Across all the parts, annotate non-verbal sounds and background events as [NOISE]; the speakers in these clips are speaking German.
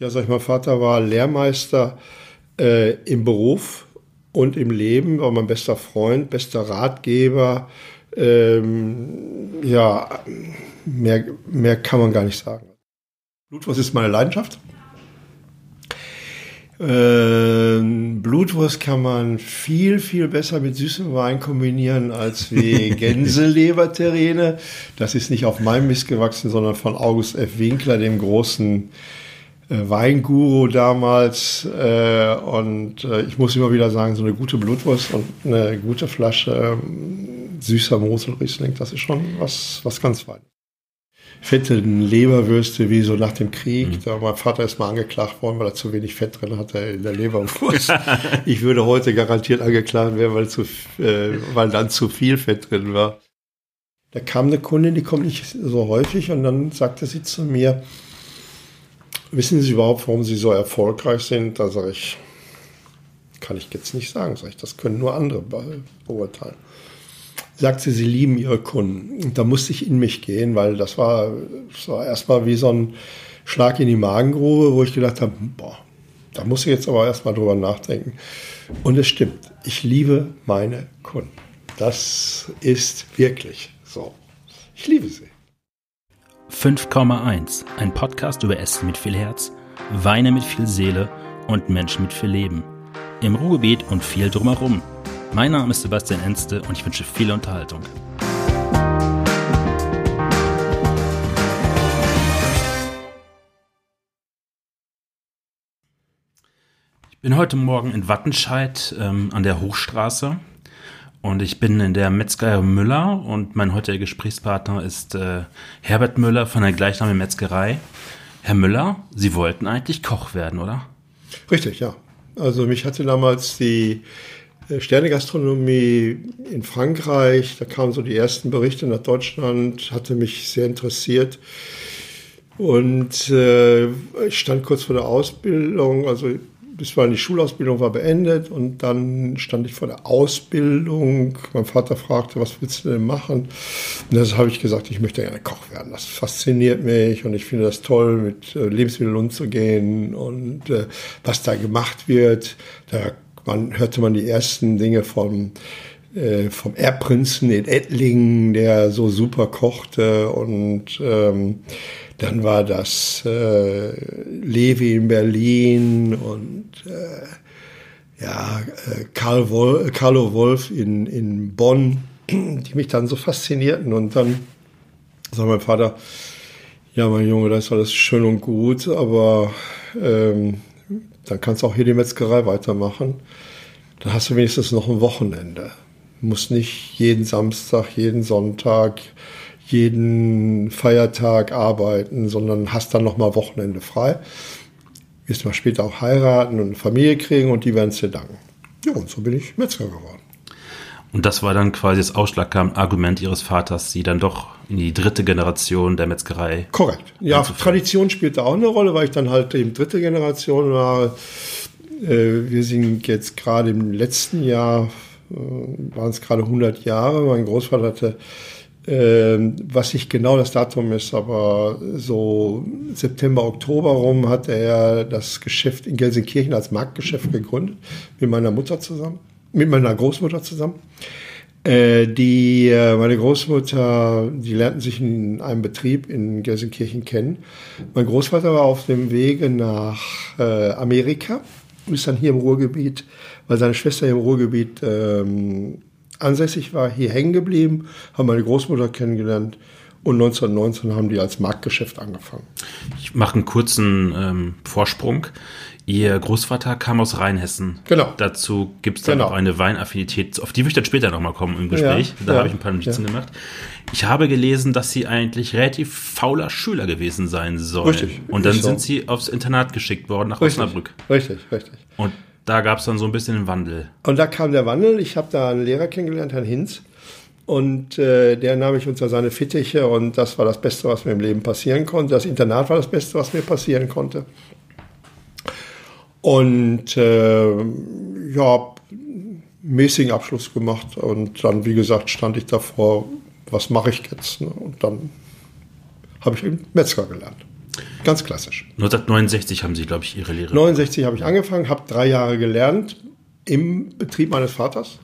Ja, sag ich mal, Vater war Lehrmeister äh, im Beruf und im Leben, war mein bester Freund, bester Ratgeber. Ähm, ja, mehr, mehr kann man gar nicht sagen. Blutwurst ist meine Leidenschaft. Ähm, Blutwurst kann man viel, viel besser mit süßem Wein kombinieren als wie [LAUGHS] Gänseleberterrine. Das ist nicht auf meinem Mist gewachsen, sondern von August F. Winkler, dem großen Weinguru damals. Äh, und äh, ich muss immer wieder sagen, so eine gute Blutwurst und eine gute Flasche ähm, süßer Moselriesling, das ist schon was, was ganz Feines. Fette Leberwürste wie so nach dem Krieg. Mhm. Da mein Vater ist mal angeklagt worden, weil er zu wenig Fett drin hatte in der Leberwurst. [LAUGHS] ich würde heute garantiert angeklagt werden, weil, zu, äh, weil dann zu viel Fett drin war. Da kam eine Kundin, die kommt nicht so häufig und dann sagte sie zu mir, Wissen Sie überhaupt, warum Sie so erfolgreich sind? Da sage ich, kann ich jetzt nicht sagen. Sag ich, das können nur andere beurteilen. Sagt sie, sie lieben ihre Kunden. Und da musste ich in mich gehen, weil das war, das war erstmal wie so ein Schlag in die Magengrube, wo ich gedacht habe, boah, da muss ich jetzt aber erstmal drüber nachdenken. Und es stimmt, ich liebe meine Kunden. Das ist wirklich so. Ich liebe sie. 5,1, ein Podcast über Essen mit viel Herz, Weine mit viel Seele und Menschen mit viel Leben. Im Ruhrgebiet und viel drumherum. Mein Name ist Sebastian Enste und ich wünsche viel Unterhaltung. Ich bin heute Morgen in Wattenscheid ähm, an der Hochstraße und ich bin in der Metzgerei Müller und mein heutiger Gesprächspartner ist äh, Herbert Müller von der gleichnamigen Metzgerei. Herr Müller, Sie wollten eigentlich Koch werden, oder? Richtig, ja. Also mich hatte damals die äh, Sternegastronomie in Frankreich, da kamen so die ersten Berichte nach Deutschland, hatte mich sehr interessiert. Und äh, ich stand kurz vor der Ausbildung, also bis war die Schulausbildung war beendet und dann stand ich vor der Ausbildung. Mein Vater fragte, was willst du denn machen? Und das habe ich gesagt, ich möchte gerne Koch werden. Das fasziniert mich und ich finde das toll, mit äh, Lebensmitteln umzugehen und äh, was da gemacht wird. Da man, hörte man die ersten Dinge vom äh, vom Erbprinzen in Ettlingen, der so super kochte und ähm, dann war das äh, Levi in Berlin und äh, ja, äh, Karl Wolf, Carlo Wolf in, in Bonn, [CLEARS THROAT] die mich dann so faszinierten. Und dann sagt mein Vater, ja, mein Junge, das ist alles schön und gut, aber ähm, dann kannst du auch hier die Metzgerei weitermachen. Dann hast du wenigstens noch ein Wochenende. Du musst nicht jeden Samstag, jeden Sonntag, jeden Feiertag arbeiten, sondern hast dann nochmal Wochenende frei. Wirst mal später auch heiraten und eine Familie kriegen und die werden es dir danken. Ja, und so bin ich Metzger geworden. Und das war dann quasi das ausschlaggebende Argument Ihres Vaters, Sie dann doch in die dritte Generation der Metzgerei. Korrekt. Ja, Tradition spielte auch eine Rolle, weil ich dann halt eben dritte Generation war. Äh, wir sind jetzt gerade im letzten Jahr, waren es gerade 100 Jahre. Mein Großvater hatte ähm, was nicht genau das Datum ist, aber so September, Oktober rum hat er das Geschäft in Gelsenkirchen als Marktgeschäft gegründet, mit meiner Mutter zusammen, mit meiner Großmutter zusammen. Äh, die, äh, meine Großmutter, die lernten sich in einem Betrieb in Gelsenkirchen kennen. Mein Großvater war auf dem Wege nach äh, Amerika, ist dann hier im Ruhrgebiet, weil seine Schwester hier im Ruhrgebiet ähm, ansässig war, hier hängen geblieben, haben meine Großmutter kennengelernt und 1919 haben die als Marktgeschäft angefangen. Ich mache einen kurzen ähm, Vorsprung. Ihr Großvater kam aus Rheinhessen. Genau. Dazu gibt es dann genau. auch eine Weinaffinität, auf die würde ich dann später nochmal kommen im Gespräch. Ja, da ja, habe ich ein paar Notizen ja. gemacht. Ich habe gelesen, dass Sie eigentlich relativ fauler Schüler gewesen sein sollen. Richtig. Und dann sind so. Sie aufs Internat geschickt worden nach richtig, Osnabrück. Richtig, richtig. Und da gab es dann so ein bisschen den Wandel. Und da kam der Wandel. Ich habe da einen Lehrer kennengelernt, Herrn Hinz. Und äh, der nahm mich unter seine Fittiche und das war das Beste, was mir im Leben passieren konnte. Das Internat war das Beste, was mir passieren konnte. Und äh, ja, mäßigen Abschluss gemacht und dann, wie gesagt, stand ich davor, was mache ich jetzt? Ne? Und dann habe ich eben Metzger gelernt. Ganz klassisch. 1969 haben Sie, glaube ich, Ihre Lehre. 69 habe ich angefangen, habe drei Jahre gelernt im Betrieb meines Vaters.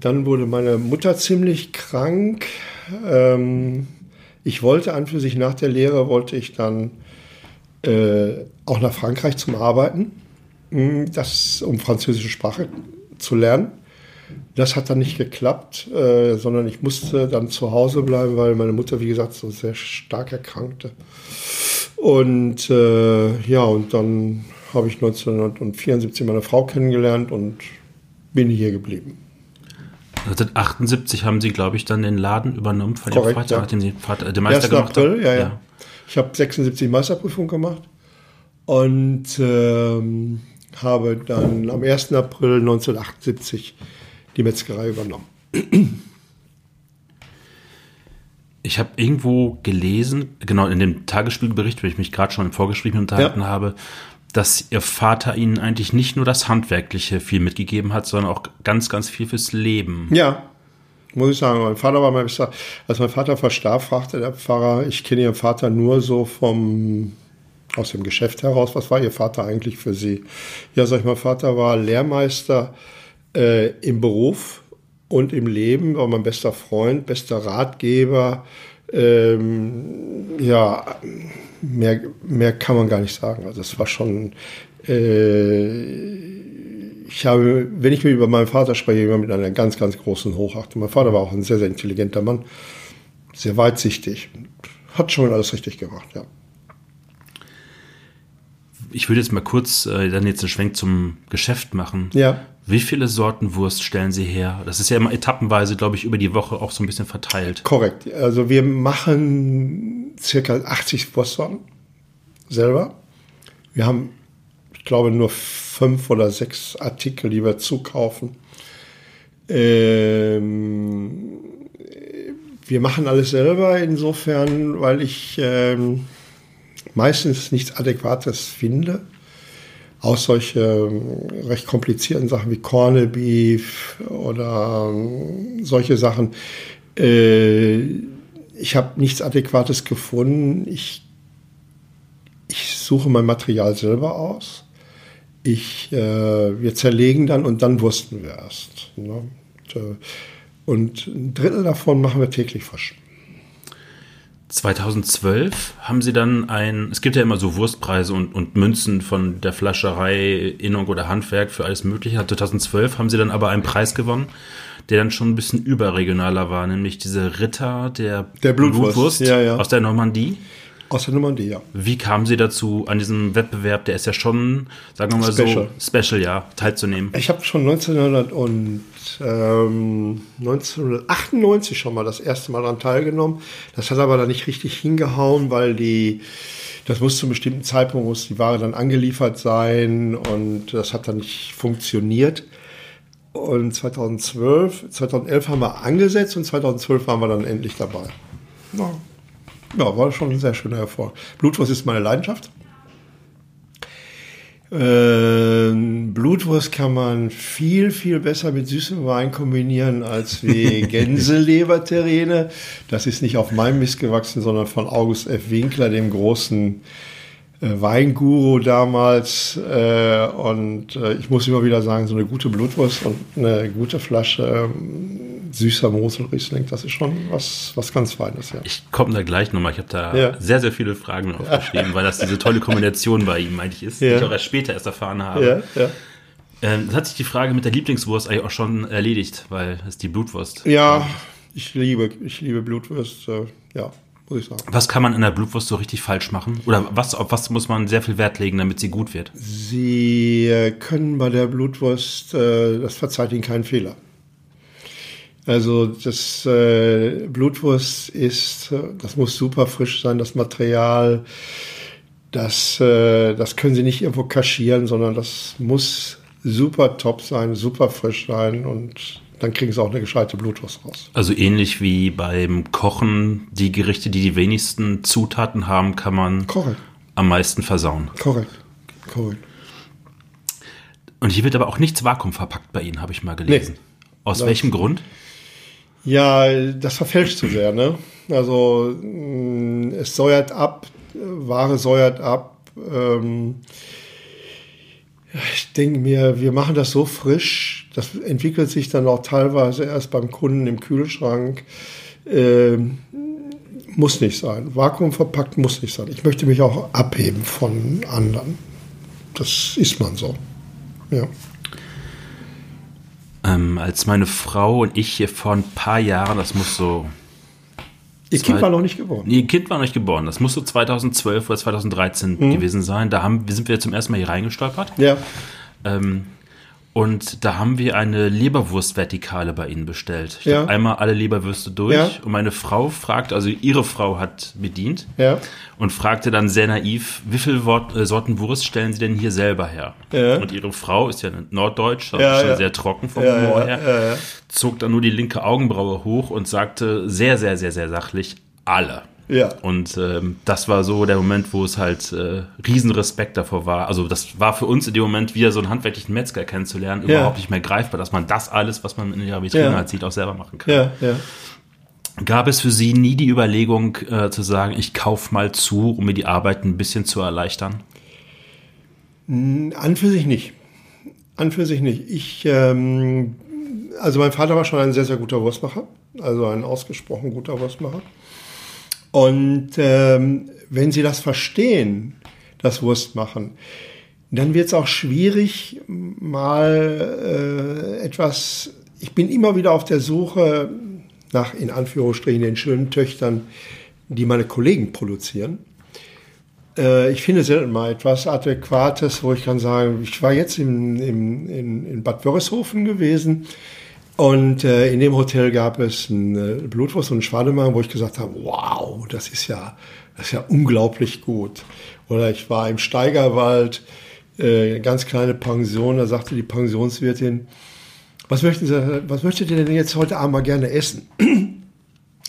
Dann wurde meine Mutter ziemlich krank. Ähm, ich wollte an für sich nach der Lehre, wollte ich dann äh, auch nach Frankreich zum Arbeiten, hm, das, um französische Sprache zu lernen. Das hat dann nicht geklappt, äh, sondern ich musste dann zu Hause bleiben, weil meine Mutter, wie gesagt, so sehr stark erkrankte. Und äh, ja, und dann habe ich 1974 meine Frau kennengelernt und bin hier geblieben. 1978 haben Sie, glaube ich, dann den Laden übernommen von Korrekt, Ihrem Vater, ja. nachdem Sie Vater, den Meister 1. gemacht April, haben. Ja, ja. ja. Ich habe 76 Meisterprüfung gemacht und ähm, habe dann am 1. April 1978 die Metzgerei übernommen. Ich habe irgendwo gelesen, genau in dem Tagesspiegelbericht, wenn ich mich gerade schon im Vorgespräch unterhalten ja. habe, dass ihr Vater ihnen eigentlich nicht nur das Handwerkliche viel mitgegeben hat, sondern auch ganz, ganz viel fürs Leben. Ja, muss ich sagen. Mein Vater war mein. Als mein Vater verstarb, fragte der Pfarrer, ich kenne Ihren Vater nur so vom aus dem Geschäft heraus. Was war Ihr Vater eigentlich für Sie? Ja, sag ich, mein Vater war Lehrmeister äh, im Beruf und im Leben, war mein bester Freund, bester Ratgeber. Ähm, ja, mehr, mehr kann man gar nicht sagen. Also es war schon, äh, ich habe, wenn ich mir über meinen Vater spreche, immer mit einer ganz, ganz großen Hochachtung. Mein Vater war auch ein sehr, sehr intelligenter Mann, sehr weitsichtig, hat schon alles richtig gemacht, ja. Ich würde jetzt mal kurz äh, dann jetzt einen Schwenk zum Geschäft machen. Ja. Wie viele Sorten Wurst stellen Sie her? Das ist ja immer etappenweise, glaube ich, über die Woche auch so ein bisschen verteilt. Korrekt. Also wir machen circa 80 Wurstsorten selber. Wir haben, ich glaube, nur fünf oder sechs Artikel, die wir zukaufen. Ähm, wir machen alles selber insofern, weil ich ähm, meistens nichts Adäquates finde auch solche ähm, recht komplizierten Sachen wie Corned Beef oder ähm, solche Sachen. Äh, ich habe nichts Adäquates gefunden. Ich, ich suche mein Material selber aus. Ich, äh, wir zerlegen dann und dann wursten wir erst. Ne? Äh, und ein Drittel davon machen wir täglich frisch. 2012 haben sie dann ein, es gibt ja immer so Wurstpreise und, und Münzen von der Flascherei, Innung oder Handwerk für alles Mögliche. 2012 haben sie dann aber einen Preis gewonnen, der dann schon ein bisschen überregionaler war, nämlich diese Ritter der, der Blutwurst, Blutwurst ja, ja. aus der Normandie. Aus der Normandie, ja. Wie kamen Sie dazu, an diesem Wettbewerb, der ist ja schon, sagen wir mal special. so, special, ja, teilzunehmen? Ich habe schon 1900 und, ähm, 1998 schon mal das erste Mal daran teilgenommen. Das hat aber dann nicht richtig hingehauen, weil die, das muss zu einem bestimmten Zeitpunkt, muss die Ware dann angeliefert sein und das hat dann nicht funktioniert. Und 2012, 2011 haben wir angesetzt und 2012 waren wir dann endlich dabei. Ja. Ja, war schon ein sehr schöner Erfolg. Blutwurst ist meine Leidenschaft. Ähm, Blutwurst kann man viel, viel besser mit süßem Wein kombinieren als wie [LAUGHS] Gänseleberterrine. Das ist nicht auf meinem Mist gewachsen, sondern von August F. Winkler, dem großen Weinguru damals. Äh, und äh, ich muss immer wieder sagen, so eine gute Blutwurst und eine gute Flasche ähm, süßer Moselriesling, das ist schon was, was ganz Feines. Ja. Ich komme da gleich nochmal. Ich habe da ja. sehr, sehr viele Fragen aufgeschrieben, weil das diese tolle Kombination bei ihm eigentlich ist, ja. die ich auch erst später erst erfahren habe. Ja, ja. Ähm, das hat sich die Frage mit der Lieblingswurst eigentlich auch schon erledigt, weil es die Blutwurst. Ja, ich liebe, ich liebe Blutwurst, äh, ja muss ich sagen. Was kann man in der Blutwurst so richtig falsch machen? Oder was, auf was muss man sehr viel Wert legen, damit sie gut wird? Sie können bei der Blutwurst, äh, das verzeiht Ihnen keinen Fehler. Also das äh, Blutwurst ist, äh, das muss super frisch sein, das Material, das, das können Sie nicht irgendwo kaschieren, sondern das muss super top sein, super frisch sein und dann kriegen sie auch eine gescheite Blutwurst raus. Also ähnlich wie beim Kochen, die Gerichte, die die wenigsten Zutaten haben, kann man Korrekt. am meisten versauen. Korrekt. Korrekt. Und hier wird aber auch nichts vakuumverpackt bei Ihnen, habe ich mal gelesen. Nee. Aus das welchem Grund? Ja, das verfälscht zu sehr, ne? Also mh, es säuert ab, Ware säuert ab. Ähm, ich denke mir, wir machen das so frisch, das entwickelt sich dann auch teilweise erst beim Kunden im Kühlschrank. Ähm, muss nicht sein. Vakuumverpackt muss nicht sein. Ich möchte mich auch abheben von anderen. Das ist man so. Ja. Ähm, als meine Frau und ich hier vor ein paar Jahren, das muss so. Ihr Kind war noch nicht geboren. Ihr Kind war noch nicht geboren. Das muss so 2012 oder 2013 mhm. gewesen sein. Da haben, sind wir zum ersten Mal hier reingestolpert. Ja. Ähm, und da haben wir eine Leberwurstvertikale bei Ihnen bestellt. Ich ja. einmal alle Leberwürste durch. Ja. Und meine Frau fragt, also ihre Frau hat bedient ja. und fragte dann sehr naiv, wie viele äh, Sorten Wurst stellen Sie denn hier selber her? Ja. Und ihre Frau ist ja norddeutsch, also ja, schon sehr trocken vom Humor her, zog dann nur die linke Augenbraue hoch und sagte sehr, sehr, sehr, sehr sachlich, alle. Ja. Und ähm, das war so der Moment, wo es halt äh, Riesenrespekt davor war. Also das war für uns in dem Moment wieder so einen handwerklichen Metzger kennenzulernen, ja. überhaupt nicht mehr greifbar, dass man das alles, was man in ihrer Vitrine ja. halt sieht, auch selber machen kann. Ja, ja. Gab es für Sie nie die Überlegung äh, zu sagen, ich kaufe mal zu, um mir die Arbeit ein bisschen zu erleichtern? An für sich nicht. An für sich nicht. Ich, ähm, also mein Vater war schon ein sehr, sehr guter Wurstmacher, also ein ausgesprochen guter Wurstmacher. Und ähm, wenn Sie das verstehen, das Wurstmachen, dann wird es auch schwierig, mal äh, etwas. Ich bin immer wieder auf der Suche nach, in Anführungsstrichen, den schönen Töchtern, die meine Kollegen produzieren. Äh, ich finde selten mal etwas Adäquates, wo ich kann sagen, ich war jetzt im, im, in, in Bad Wörishofen gewesen und äh, in dem Hotel gab es ein äh, Blutwurst und ein Schwademann, wo ich gesagt habe, wow, das ist ja, das ist ja unglaublich gut. Oder ich war im Steigerwald, äh, ganz kleine Pension, da sagte die Pensionswirtin, was möchten Sie, was möchtet ihr denn jetzt heute Abend mal gerne essen? [CLEARS THROAT]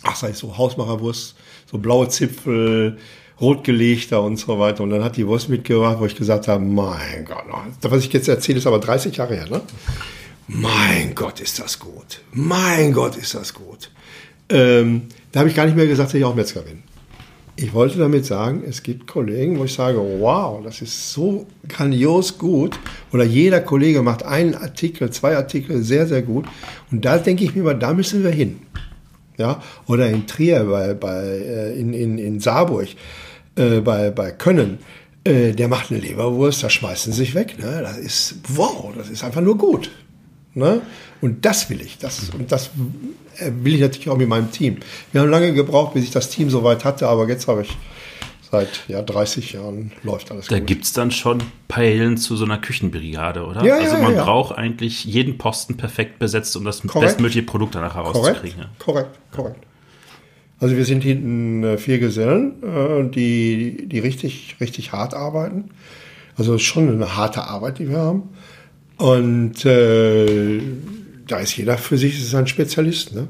Ach, sag ich so, Hausmacherwurst, so blaue Zipfel, rotgelegter und so weiter. Und dann hat die Wurst mitgebracht, wo ich gesagt habe, mein Gott, was ich jetzt erzähle, ist aber 30 Jahre her, ne? Mein Gott, ist das gut. Mein Gott, ist das gut. Ähm, da habe ich gar nicht mehr gesagt, dass ich auch Metzger bin. Ich wollte damit sagen, es gibt Kollegen, wo ich sage, wow, das ist so grandios gut. Oder jeder Kollege macht einen Artikel, zwei Artikel sehr, sehr gut. Und da denke ich mir mal, da müssen wir hin. Ja? Oder in Trier, bei, bei, äh, in, in, in Saarburg, äh, bei, bei Können. Äh, der macht eine Leberwurst, da schmeißen sie sich weg. Ne? Das ist, wow, das ist einfach nur gut. Ne? Und das will ich. Das, und das äh, will ich natürlich auch mit meinem Team. Wir haben lange gebraucht, bis ich das Team soweit hatte, aber jetzt habe ich seit ja, 30 Jahren läuft alles da gut. Da gibt es dann schon Parallelen zu so einer Küchenbrigade, oder? Ja, also ja, man ja. braucht eigentlich jeden Posten perfekt besetzt, um das korrekt. bestmögliche Produkt danach herauszukriegen. Korrekt, korrekt, korrekt. Also wir sind hinten äh, vier Gesellen, äh, die, die richtig, richtig hart arbeiten. Also schon eine harte Arbeit, die wir haben. Und äh, da ist jeder für sich ist ein Spezialist. Ne?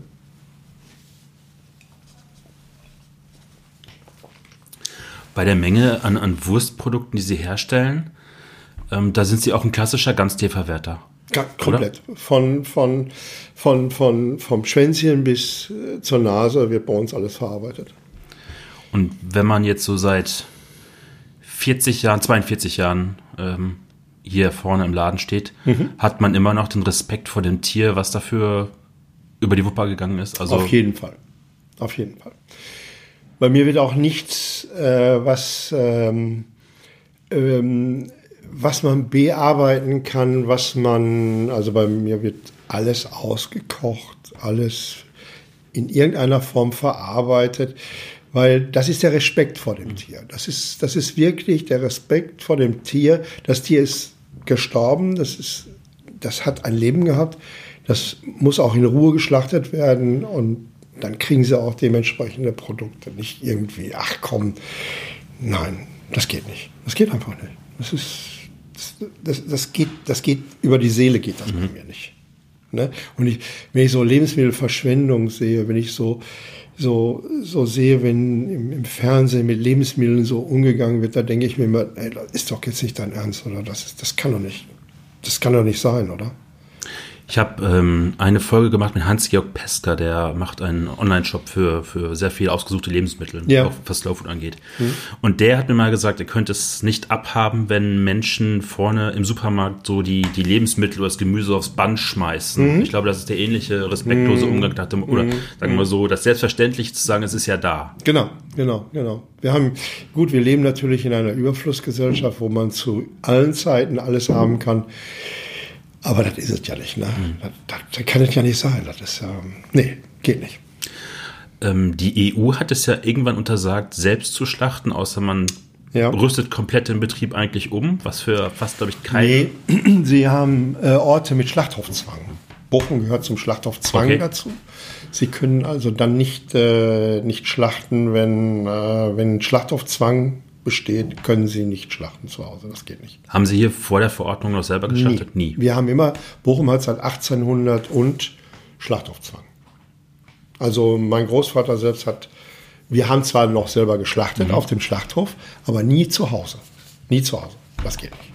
Bei der Menge an, an Wurstprodukten, die Sie herstellen, ähm, da sind Sie auch ein klassischer Ganztierverwerter. Ja, komplett. Von, von, von, von, vom Schwänzchen bis äh, zur Nase wird bei uns alles verarbeitet. Und wenn man jetzt so seit 40 Jahren, 42 Jahren ähm, hier vorne im Laden steht, mhm. hat man immer noch den Respekt vor dem Tier, was dafür über die Wupper gegangen ist. Also Auf jeden Fall. Auf jeden Fall. Bei mir wird auch nichts, äh, was, ähm, ähm, was man bearbeiten kann, was man, also bei mir wird alles ausgekocht, alles in irgendeiner Form verarbeitet, weil das ist der Respekt vor dem Tier. Das ist, das ist wirklich der Respekt vor dem Tier. Das Tier ist gestorben, das, ist, das hat ein Leben gehabt, das muss auch in Ruhe geschlachtet werden und dann kriegen sie auch dementsprechende Produkte. Nicht irgendwie, ach komm, nein, das geht nicht. Das geht einfach nicht. Das ist, das, das, geht, das geht, über die Seele geht das mhm. bei mir nicht. Ne? Und ich, wenn ich so Lebensmittelverschwendung sehe, wenn ich so, so, so sehe, wenn im, im, Fernsehen mit Lebensmitteln so umgegangen wird, da denke ich mir immer, ey, das ist doch jetzt nicht dein Ernst, oder? Das, ist, das kann doch nicht, das kann doch nicht sein, oder? Ich habe ähm, eine Folge gemacht mit Hans-Georg Pesker, der macht einen Online-Shop für, für sehr viel ausgesuchte Lebensmittel, Ja. auch was Slow Food angeht. Und der hat mir mal gesagt, er könnte es nicht abhaben, wenn Menschen vorne im Supermarkt so die, die Lebensmittel oder das Gemüse aufs Band schmeißen. Ich glaube, das ist der ähnliche respektlose Umgang nach dem, oder sagen wir mal so, das selbstverständlich zu sagen, es ist ja da. Genau, genau, genau. Wir haben, gut, wir leben natürlich in einer Überflussgesellschaft, wo man zu allen Zeiten alles haben kann. Aber das ist es ja nicht, ne? Das, das, das kann es ja nicht sein. Das ist ja, nee, geht nicht. Ähm, die EU hat es ja irgendwann untersagt, selbst zu schlachten, außer man Ja. rüstet komplett den Betrieb eigentlich um, was für fast, glaube ich, kein Nee, [CLEARS THROAT] sie haben äh, Orte mit Schlachthofzwang. Bochum gehört zum Schlachthofzwang Okay. dazu. Sie können also dann nicht, äh, nicht schlachten, wenn, äh, wenn Schlachthofzwang besteht, können sie nicht schlachten zu Hause. Das geht nicht. Haben Sie hier vor der Verordnung noch selber geschlachtet? Nie. Wir haben immer, Bochum hat seit 1800 und Schlachthofzwang. Also mein Großvater selbst hat, wir haben zwar noch selber geschlachtet Mhm. auf dem Schlachthof, aber nie zu Hause. Nie zu Hause. Das geht nicht.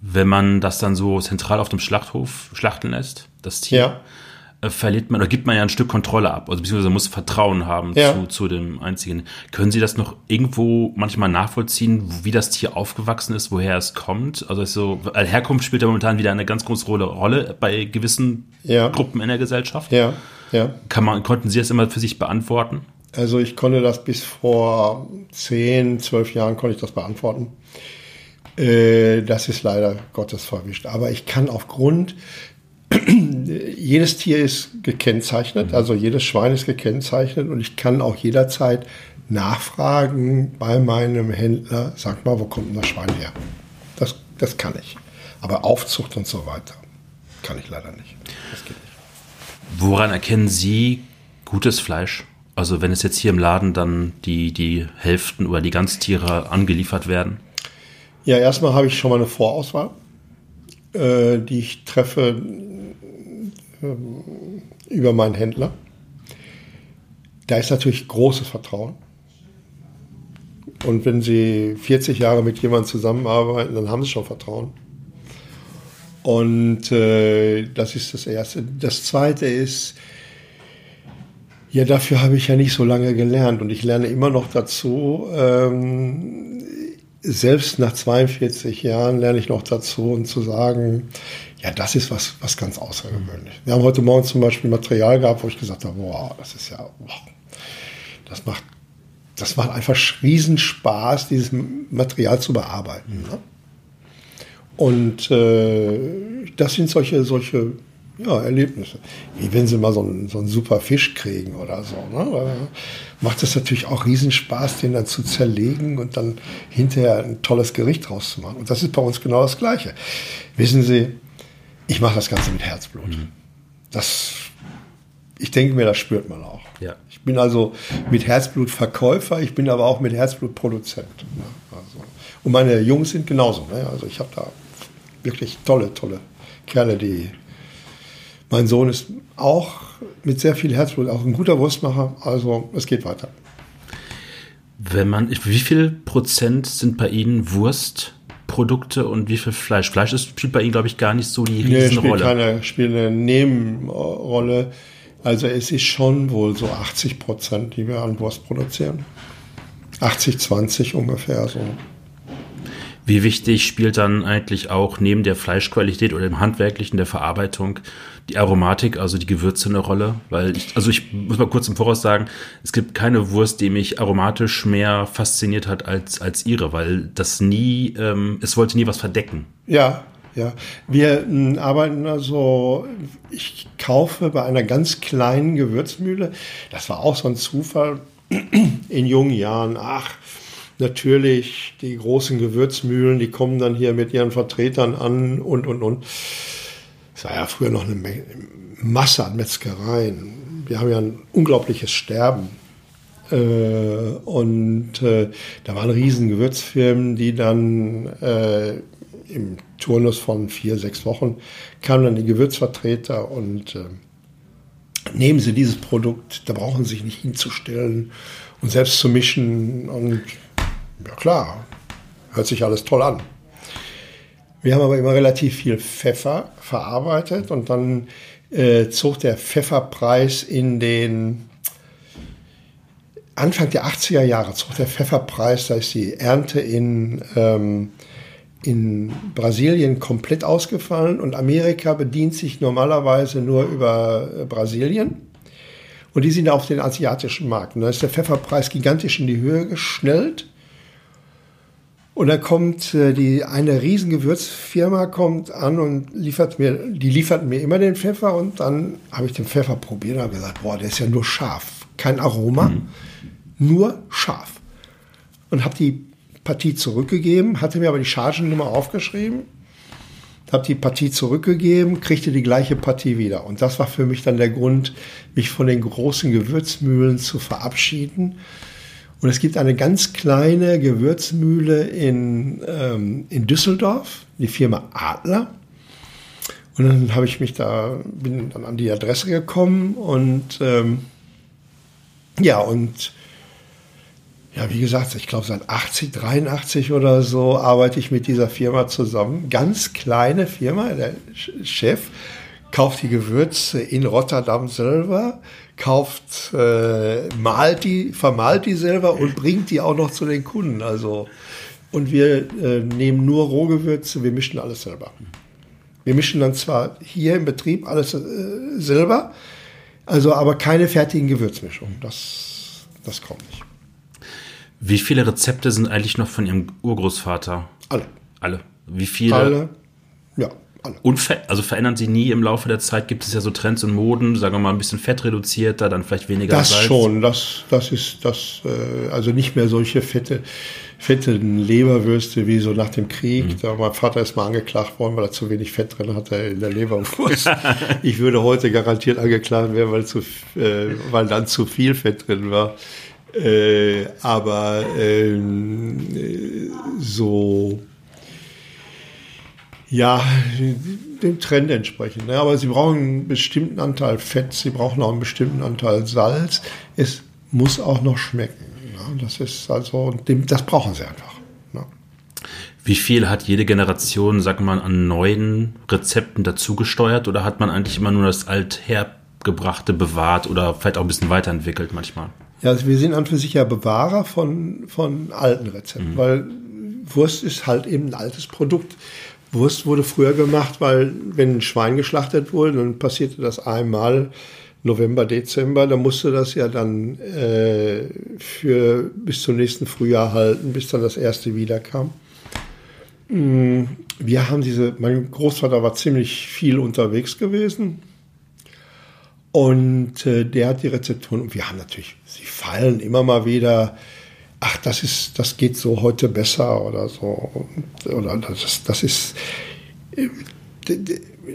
Wenn man das dann so zentral auf dem Schlachthof schlachten lässt, das Tier, Ja. Äh, verliert man oder gibt man ja ein Stück Kontrolle ab, also beziehungsweise muss Vertrauen haben Ja. zu, zu dem einzigen. Können Sie das noch irgendwo manchmal nachvollziehen, wie das Tier aufgewachsen ist, woher es kommt? Also ist so, Herkunft spielt ja momentan wieder eine ganz große Rolle, bei gewissen Ja. Gruppen in der Gesellschaft. Ja, ja. Kann man, konnten Sie das immer für sich beantworten? Also ich konnte das bis vor 10, 12 Jahren konnte ich das beantworten. Äh, Das ist leider Gottes verwischt. Aber ich kann aufgrund, jedes Tier ist gekennzeichnet, also jedes Schwein ist gekennzeichnet und ich kann auch jederzeit nachfragen bei meinem Händler, sag mal, wo kommt denn das Schwein her? Das, das kann ich. Aber Aufzucht und so weiter kann ich leider nicht. Das geht nicht. Woran erkennen Sie gutes Fleisch? Also wenn es jetzt hier im Laden dann die, die Hälften oder die Ganztiere angeliefert werden? Ja, erstmal habe ich schon mal eine Vorauswahl, äh, die ich treffe ähm, über meinen Händler. Da ist natürlich großes Vertrauen. Und wenn Sie 40 Jahre mit jemandem zusammenarbeiten, dann haben Sie schon Vertrauen. Und äh, das ist das Erste. Das Zweite ist, ja, dafür habe ich ja nicht so lange gelernt und ich lerne immer noch dazu. Ähm, selbst nach 42 Jahren lerne ich noch dazu, um zu sagen, ja, das ist was, was ganz außergewöhnlich. Wir haben heute Morgen zum Beispiel Material gehabt, wo ich gesagt habe, wow, das ist ja, wow, das macht, das macht einfach riesen Spaß, dieses Material zu bearbeiten. Ne? Und äh, das sind solche, solche ja, Erlebnisse. Wie wenn sie mal so einen, so einen super Fisch kriegen oder so. Ne? Da macht es natürlich auch Riesenspaß, den dann zu zerlegen und dann hinterher ein tolles Gericht draus zu machen. Und das ist bei uns genau das Gleiche. Wissen Sie, ich mache das Ganze mit Herzblut. Das, ich denke mir, das spürt man auch. Ja. Ich bin also mit Herzblut Verkäufer, ich bin aber auch mit Herzblut Produzent. Ne? Also, und meine Jungs sind genauso. Ne? Also ich habe da wirklich tolle, tolle Kerle, die mein Sohn ist auch mit sehr viel Herzblut, auch ein guter Wurstmacher. Also es geht weiter. Wenn man, wie viel Prozent sind bei Ihnen Wurstprodukte und wie viel Fleisch? Fleisch ist, spielt bei Ihnen, glaube ich, gar nicht so die Nee, spielt Riesenrolle. keine, spielt eine Nebenrolle. Also es ist schon wohl so 80 Prozent, die wir an Wurst produzieren. 80, 20 ungefähr so. Wie wichtig spielt dann eigentlich auch neben der Fleischqualität oder dem Handwerklichen der Verarbeitung die Aromatik, also die Gewürze eine Rolle? Weil ich, also ich muss mal kurz im Voraus sagen, es gibt keine Wurst, die mich aromatisch mehr fasziniert hat als, als ihre, weil das nie, ähm, es wollte nie was verdecken. Ja, ja. Wir m, arbeiten also, ich kaufe bei einer ganz kleinen Gewürzmühle, das war auch so ein Zufall [CLEARS THROAT] in jungen Jahren, ach, natürlich, die großen Gewürzmühlen, die kommen dann hier mit ihren Vertretern an und, und, und. Es war ja früher noch eine Masse an Metzgereien. Wir haben ja ein unglaubliches Sterben. Äh, und äh, da waren riesen Gewürzfirmen, die dann äh, im Turnus von vier, sechs Wochen kamen dann die Gewürzvertreter und äh, nehmen Sie dieses Produkt, da brauchen Sie sich nicht hinzustellen und selbst zu mischen. Und ja klar, hört sich alles toll an. Wir haben aber immer relativ viel Pfeffer verarbeitet und dann äh, zog der Pfefferpreis in den Anfang der 80er Jahre zog der Pfefferpreis, da ist die Ernte in, ähm, in Brasilien komplett ausgefallen und Amerika bedient sich normalerweise nur über äh, Brasilien. Und die sind auf den asiatischen Markt. Und da ist der Pfefferpreis gigantisch in die Höhe geschnellt. Und da kommt äh, die eine Riesengewürzfirma kommt an und liefert mir, die liefert mir immer den Pfeffer und dann habe ich den Pfeffer probiert und habe gesagt, boah, der ist ja nur scharf, kein Aroma, mhm. nur scharf. Und habe die Partie zurückgegeben, hatte mir aber die Chargennummer aufgeschrieben, habe die Partie zurückgegeben, kriegte die gleiche Partie wieder. Und das war für mich dann der Grund, mich von den großen Gewürzmühlen zu verabschieden und es gibt eine ganz kleine Gewürzmühle in, ähm, in Düsseldorf, die Firma Adler. Und dann habe ich mich da, bin dann an die Adresse gekommen und ähm, ja, und ja, wie gesagt, ich glaube seit 80, 83 oder so arbeite ich mit dieser Firma zusammen. Ganz kleine Firma, der Chef kauft die Gewürze in Rotterdam selber, kauft, äh, malt die, vermalt die selber und bringt die auch noch zu den Kunden. Also, und wir äh, nehmen nur Rohgewürze, wir mischen alles selber. Wir mischen dann zwar hier im Betrieb alles äh, selber, also aber keine fertigen Gewürzmischungen. Das, das kommt nicht. Wie viele Rezepte sind eigentlich noch von Ihrem Urgroßvater? Alle. Alle. Wie viele? Alle. Ja. Und also verändern sie nie im Laufe der Zeit? Gibt es ja so Trends und Moden, sagen wir mal ein bisschen fettreduzierter, dann vielleicht weniger Das Salz? schon, das, das ist das, äh, also nicht mehr solche fette, fette Leberwürste wie so nach dem Krieg. Mhm. Da mein Vater ist mal angeklagt worden, weil er zu wenig Fett drin hatte in der Leberwurst. [LAUGHS] ich würde heute garantiert angeklagt werden, weil, zu, äh, weil dann zu viel Fett drin war. Äh, aber ähm, äh, so ja, dem Trend entsprechen. Ne? Aber sie brauchen einen bestimmten Anteil Fett, sie brauchen auch einen bestimmten Anteil Salz. Es muss auch noch schmecken. Ne? Das ist also, das brauchen sie einfach. Ne? Wie viel hat jede Generation, sagt man, an neuen Rezepten dazugesteuert oder hat man eigentlich immer nur das althergebrachte bewahrt oder vielleicht auch ein bisschen weiterentwickelt manchmal? Ja, also wir sind an für sich ja Bewahrer von, von alten Rezepten, mhm. weil Wurst ist halt eben ein altes Produkt. Wurst wurde früher gemacht, weil wenn ein Schwein geschlachtet wurde, dann passierte das einmal November, Dezember, da musste das ja dann äh, für bis zum nächsten Frühjahr halten, bis dann das erste wiederkam. Mm, wir haben diese, mein Großvater war ziemlich viel unterwegs gewesen und äh, der hat die Rezepturen und wir haben natürlich, sie fallen immer mal wieder ach, das ist, das geht so heute besser oder so. Oder das, das ist.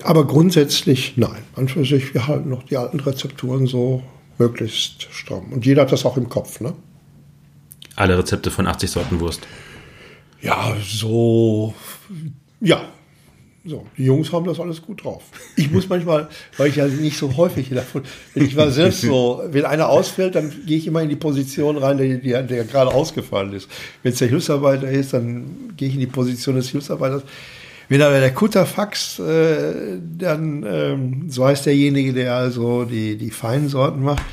Aber grundsätzlich nein. An für sich, wir halten noch die alten Rezepturen so möglichst stramm. Und jeder hat das auch im Kopf, ne? Alle Rezepte von 80 Sorten Wurst. Ja, so. Ja, so, die Jungs haben das alles gut drauf. Ich muss manchmal, weil ich ja nicht so häufig davon, wenn ich mal selbst so, wenn einer ausfällt, dann gehe ich immer in die Position rein, der, der, der gerade ausgefallen ist. Wenn es der Hilfsarbeiter ist, dann gehe ich in die Position des Hilfsarbeiters. Wenn aber der Kutterfax, äh, dann, ähm, so heißt derjenige, der also die, die feinen Sorten macht,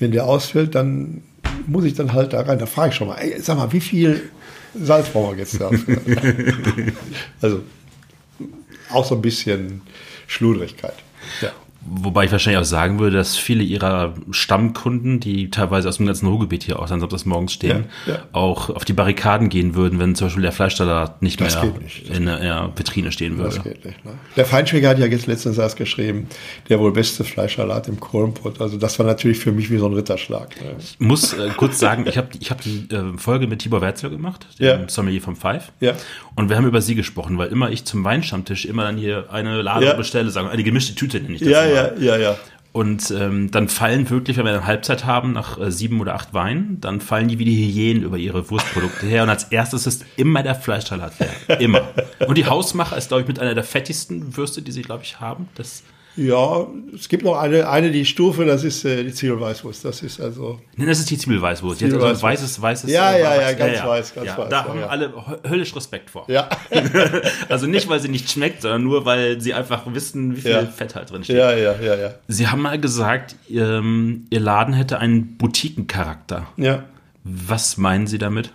wenn der ausfällt, dann muss ich dann halt da rein. Da frage ich schon mal, ey, sag mal, wie viel Salz brauchen wir jetzt da? [LAUGHS] also, auch so ein bisschen Schludrigkeit. Ja. Wobei ich wahrscheinlich auch sagen würde, dass viele ihrer Stammkunden, die teilweise aus dem ganzen Ruhrgebiet hier auch dann das morgens stehen, ja, ja. auch auf die Barrikaden gehen würden, wenn zum Beispiel der Fleischsalat nicht das mehr nicht. in der Vitrine stehen würde. Das geht nicht. Ne? Der Feinschmecker hat ja jetzt letztens erst geschrieben, der wohl beste Fleischsalat im Kohlenpott. Also das war natürlich für mich wie so ein Ritterschlag. Ne? Ich muss äh, kurz sagen, ich habe ich hab die äh, Folge mit Tibor Werzel gemacht, dem ja. Sommelier vom Five. Ja. Und wir haben über sie gesprochen, weil immer ich zum Weinstammtisch immer dann hier eine Ladung bestelle, sagen, eine gemischte Tüte nenne ich das Ja, ja, ja. Und ähm, dann fallen wirklich, wenn wir eine Halbzeit haben, nach äh, sieben oder acht Weinen, dann fallen die wie die Hyänen über ihre Wurstprodukte her. Und als erstes ist immer der Fleischsalat her. Immer. Und die Hausmacher ist, glaube ich, mit einer der fettigsten Würste, die sie, glaube ich, haben. Das Ja, es gibt noch eine, eine die Stufe, das ist äh, die Zwiebelweißwurst. Das ist also. Nein, das ist die Zwiebelweißwurst. Jetzt also ein weißes, weißes. Ja, äh, ja, ja, ganz ja, weiß, ganz ja, weiß. Da haben alle höllisch Respekt vor. Ja. [LAUGHS] also nicht, weil sie nicht schmeckt, sondern nur, weil sie einfach wissen, wie viel Fett halt drin steht. Ja, ja, ja, ja. Sie haben mal gesagt, ähm, Ihr Laden hätte einen Boutiquencharakter. Ja. Was meinen Sie damit?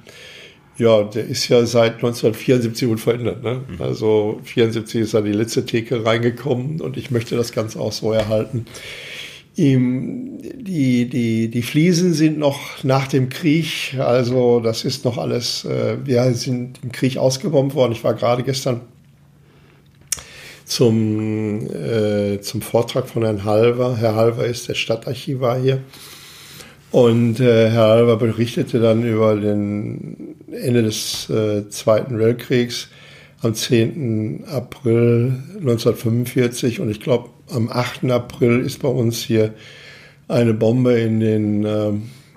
Ja, der ist ja seit 1974 unverändert. Ne? Mhm. Also 74 ist da die letzte Theke reingekommen und ich möchte das Ganze auch so erhalten. Die, die, die Fliesen sind noch nach dem Krieg, also das ist noch alles, äh, wir sind im Krieg ausgebombt worden. Ich war gerade gestern zum, äh, zum Vortrag von Herrn Halver. Herr Halver ist der Stadtarchivar hier. Und äh, Herr Halver berichtete dann über den Ende des äh, Zweiten Weltkriegs am 10. April 1945 und ich glaube am 8. April ist bei uns hier eine Bombe in den äh,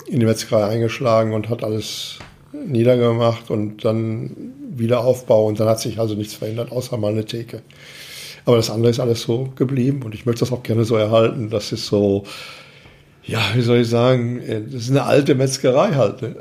in die Metzgerei eingeschlagen und hat alles niedergemacht und dann wieder Aufbau und dann hat sich also nichts verändert, außer mal eine Theke. Aber das andere ist alles so geblieben und ich möchte das auch gerne so erhalten. Das ist so, ja, wie soll ich sagen, äh, das ist eine alte Metzgerei halt. Ne?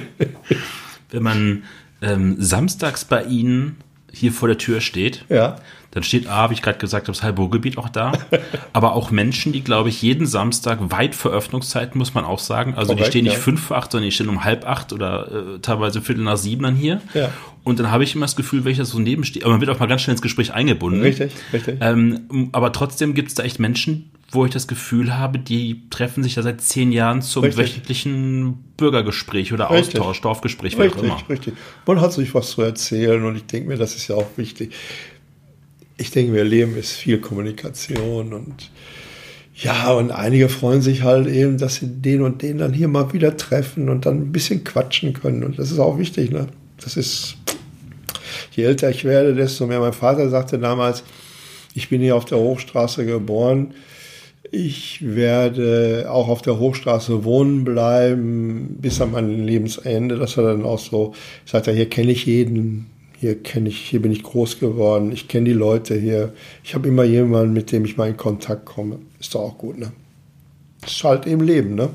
[LAUGHS] Wenn man ähm, samstags bei Ihnen hier vor der Tür steht, ja. dann steht A, wie ich gerade gesagt habe, das Heilburggebiet auch da, [LAUGHS] aber auch Menschen, die, glaube ich, jeden Samstag weit vor Öffnungszeit, muss man auch sagen, also Korrekt, die stehen nicht ja. fünf vor acht, sondern die stehen um halb acht oder äh, teilweise viertel nach sieben dann hier. Ja. Und dann habe ich immer das Gefühl, wenn ich das so nebenstehe, aber man wird auch mal ganz schnell ins Gespräch eingebunden. Richtig, richtig. Ähm, aber trotzdem gibt es da echt Menschen, wo ich das Gefühl habe, die treffen sich ja seit zehn Jahren zum richtig. wöchentlichen Bürgergespräch oder richtig. Austausch, Dorfgespräch, wie richtig, auch immer. Richtig, Man hat sich was zu erzählen und ich denke mir, das ist ja auch wichtig. Ich denke, wir leben ist viel Kommunikation und ja, und einige freuen sich halt eben, dass sie den und den dann hier mal wieder treffen und dann ein bisschen quatschen können. Und das ist auch wichtig, ne? Das ist, je älter ich werde, desto mehr. Mein Vater sagte damals, ich bin hier auf der Hochstraße geboren. Ich werde auch auf der Hochstraße wohnen bleiben bis an mein Lebensende. Das er dann auch so sagt, er, hier kenne ich jeden, hier kenne ich, hier bin ich groß geworden, ich kenne die Leute hier. Ich habe immer jemanden, mit dem ich mal in Kontakt komme. Ist doch auch gut, ne? Das ist halt eben Leben, ne?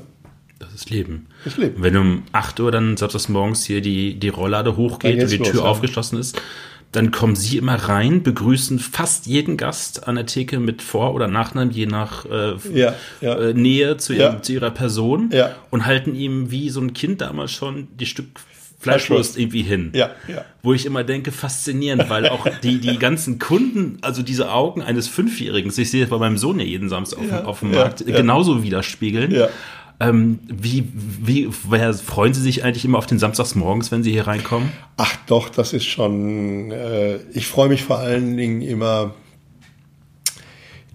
Das ist Leben. Das ist Leben. Wenn um 8 Uhr dann samstags morgens hier die, die Rolllade hochgeht und die los, Tür ja. aufgeschlossen ist, dann kommen Sie immer rein, begrüßen fast jeden Gast an der Theke mit Vor- oder Nachnamen, je nach äh, ja, ja. Äh, Nähe zu, ihrem, ja. zu, ihrer Person und halten ihm wie so ein Kind damals schon die Stück Fleischwurst irgendwie hin. Ja, ja. Wo ich immer denke, faszinierend, weil auch [LAUGHS] die, die ganzen Kunden, also diese Augen eines Fünfjährigen, ich sehe das bei meinem Sohn ja jeden Samstag auf, auf dem Markt, genauso widerspiegeln. Ja. Ähm, wie, wie woher freuen Sie sich eigentlich immer auf den Samstagsmorgens, wenn Sie hier reinkommen? Ach doch, das ist schon. Äh, ich freue mich vor allen Dingen immer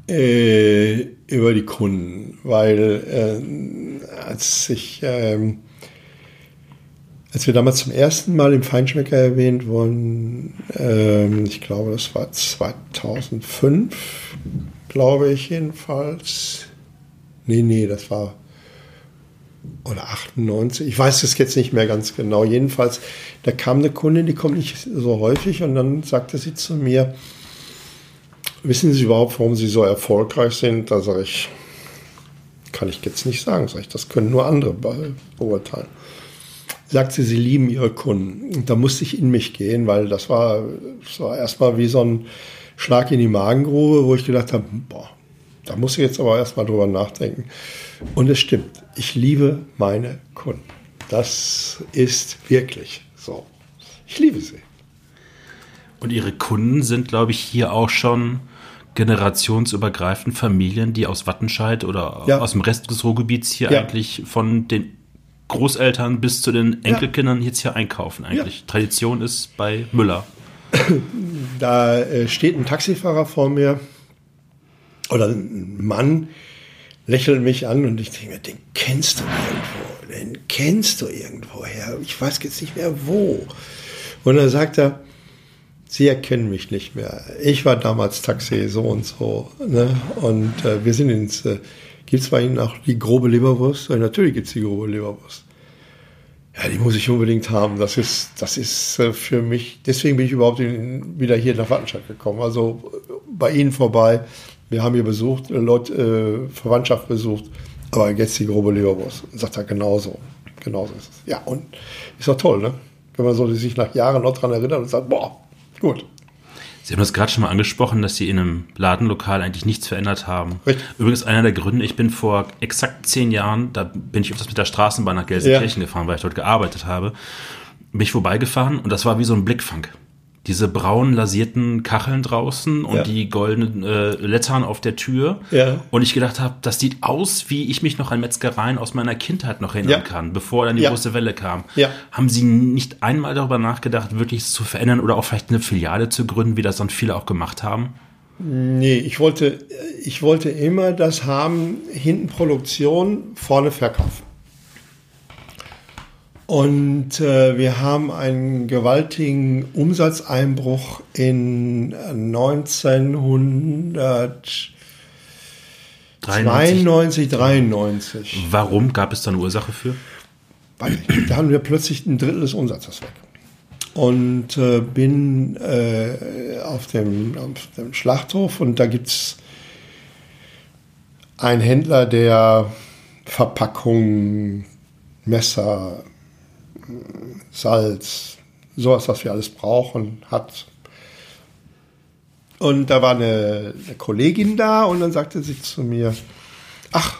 äh, über die Kunden, weil äh, als ich ähm, als wir damals zum ersten Mal im Feinschmecker erwähnt wurden, ähm, ich glaube, das war 2005, glaube ich jedenfalls. Nee, nee, das war oder 98, ich weiß es jetzt nicht mehr ganz genau. Jedenfalls, da kam eine Kundin, die kommt nicht so häufig und dann sagte sie zu mir, wissen Sie überhaupt, warum Sie so erfolgreich sind? Da sage ich, kann ich jetzt nicht sagen, sage ich, das können nur andere beurteilen. Sagt sie, sie lieben ihre Kunden. Und da musste ich in mich gehen, weil das war, das war erstmal wie so ein Schlag in die Magengrube, wo ich gedacht habe, boah, da muss ich jetzt aber erstmal drüber nachdenken. Und es stimmt, ich liebe meine Kunden. Das ist wirklich so. Ich liebe sie. Und Ihre Kunden sind, glaube ich, hier auch schon generationsübergreifend Familien, die aus Wattenscheid oder ja. aus dem Rest des Ruhrgebiets hier ja. eigentlich von den Großeltern bis zu den Enkelkindern jetzt hier einkaufen eigentlich. Tradition ist bei Müller. Da äh, steht ein Taxifahrer vor mir oder ein Mann, lächelt mich an und ich denke mir, den kennst du irgendwo, den kennst du irgendwo her. Ich weiß jetzt nicht mehr wo. Und dann sagt er, Sie erkennen mich nicht mehr. Ich war damals Taxi so und so. Ne? Und äh, wir sind ins. Äh, gibt es bei Ihnen auch die grobe Leberwurst? Ja, natürlich gibt es die grobe Leberwurst. Ja, die muss ich unbedingt haben. Das ist, das ist äh, für mich. Deswegen bin ich überhaupt in, wieder hier nach Wattenscheid gekommen. Also äh, bei Ihnen vorbei Wir haben hier besucht, äh, Leute, äh, Verwandtschaft besucht, aber jetzt die grobe Leberwurst. Und sagt er genauso. Genauso ist es. Ja, und ist doch toll, ne? Wenn man so sich nach Jahren noch dran erinnert und sagt, boah, gut. Sie haben das gerade schon mal angesprochen, dass Sie in einem Ladenlokal eigentlich nichts verändert haben. Richtig. Übrigens einer der Gründe, ich bin vor exakt zehn Jahren, da bin ich öfters mit der Straßenbahn nach Gelsenkirchen Ja. gefahren, weil ich dort gearbeitet habe, bin ich vorbeigefahren und das war wie so ein Blickfang. Diese braun lasierten Kacheln draußen und Ja. die goldenen äh, Lettern auf der Tür. Ja. Und ich gedacht habe, das sieht aus, wie ich mich noch an Metzgereien aus meiner Kindheit noch erinnern Ja. kann, bevor dann die große Welle kam. Ja. Haben Sie nicht einmal darüber nachgedacht, wirklich es zu verändern oder auch vielleicht eine Filiale zu gründen, wie das dann viele auch gemacht haben? Nee, ich wollte, ich wollte immer das haben, hinten Produktion, vorne Verkauf. Und äh, wir haben einen gewaltigen Umsatzeinbruch in 1992, 93. Warum gab es da eine Ursache für? Weiß ich nicht. Da haben wir plötzlich ein Drittel des Umsatzes weg. Und äh, bin äh, auf, dem, auf dem Schlachthof und da gibt es einen Händler, der Verpackungen, Messer, Salz, sowas, was wir alles brauchen, hat. Und da war eine, eine Kollegin da und dann sagte sie zu mir, ach,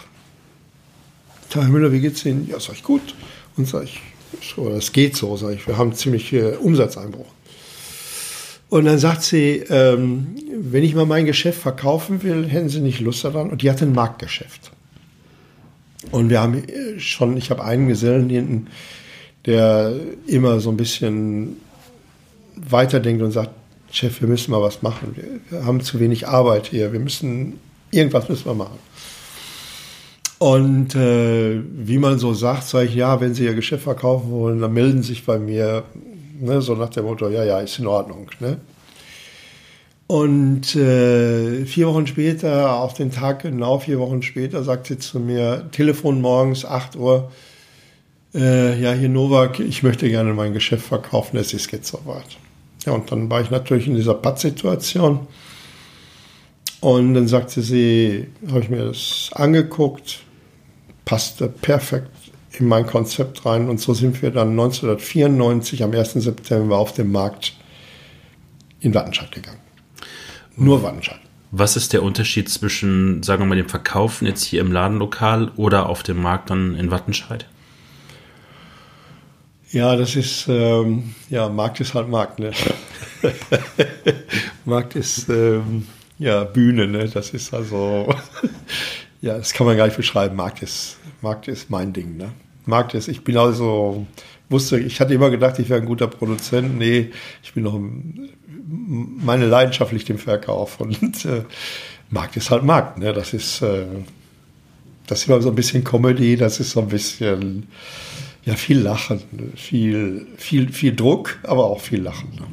Herr Müller, wie geht's Ihnen? Ja, sag ich, gut. Und sag ich, so, das geht so, sag ich, wir haben ziemlich äh, Umsatzeinbruch. Und dann sagt sie, ähm, wenn ich mal mein Geschäft verkaufen will, hätten Sie nicht Lust daran? Und die hatte ein Marktgeschäft. Und wir haben äh, schon, ich habe einen Gesellen hinten, der immer so ein bisschen weiterdenkt und sagt, Chef, wir müssen mal was machen. Wir, haben zu wenig Arbeit hier. Wir müssen, irgendwas müssen wir machen. Und äh, wie man so sagt, sage ich, ja, wenn Sie Ihr Geschäft verkaufen wollen, dann melden Sie sich bei mir. Ne, so nach dem Motto, ja, ja, ist in Ordnung. Ne? Und äh, vier Wochen später, auf den Tag genau vier Wochen später, sagt sie zu mir, Telefon morgens, 8 Uhr, äh, ja, hier Novak, ich möchte gerne mein Geschäft verkaufen, es ist jetzt soweit. Ja, und dann war ich natürlich in dieser Pattsituation. Und dann sagte sie, habe ich mir das angeguckt, passte perfekt in mein Konzept rein. Und so sind wir dann 1994 am 1. September auf den Markt in Wattenscheid gegangen. Nur Wattenscheid. Was ist der Unterschied zwischen, sagen wir mal, dem Verkaufen jetzt hier im Ladenlokal oder auf dem Markt dann in Wattenscheid? Ja, das ist, ähm, ja, Markt ist halt Markt, ne? [LAUGHS] Markt ist, ähm, ja, Bühne, ne? Das ist also, [LAUGHS] ja, das kann man gar nicht beschreiben. Markt ist, Markt ist mein Ding, ne? Markt ist, ich bin also, wusste, ich hatte immer gedacht, ich wäre ein guter Produzent. Nee, ich bin noch, meine Leidenschaft liegt im Verkauf und äh, Markt ist halt Markt, ne? Das ist, äh, das ist immer so ein bisschen Comedy, das ist so ein bisschen, ja, viel Lachen, viel, viel, viel Druck, aber auch viel Lachen. Ne?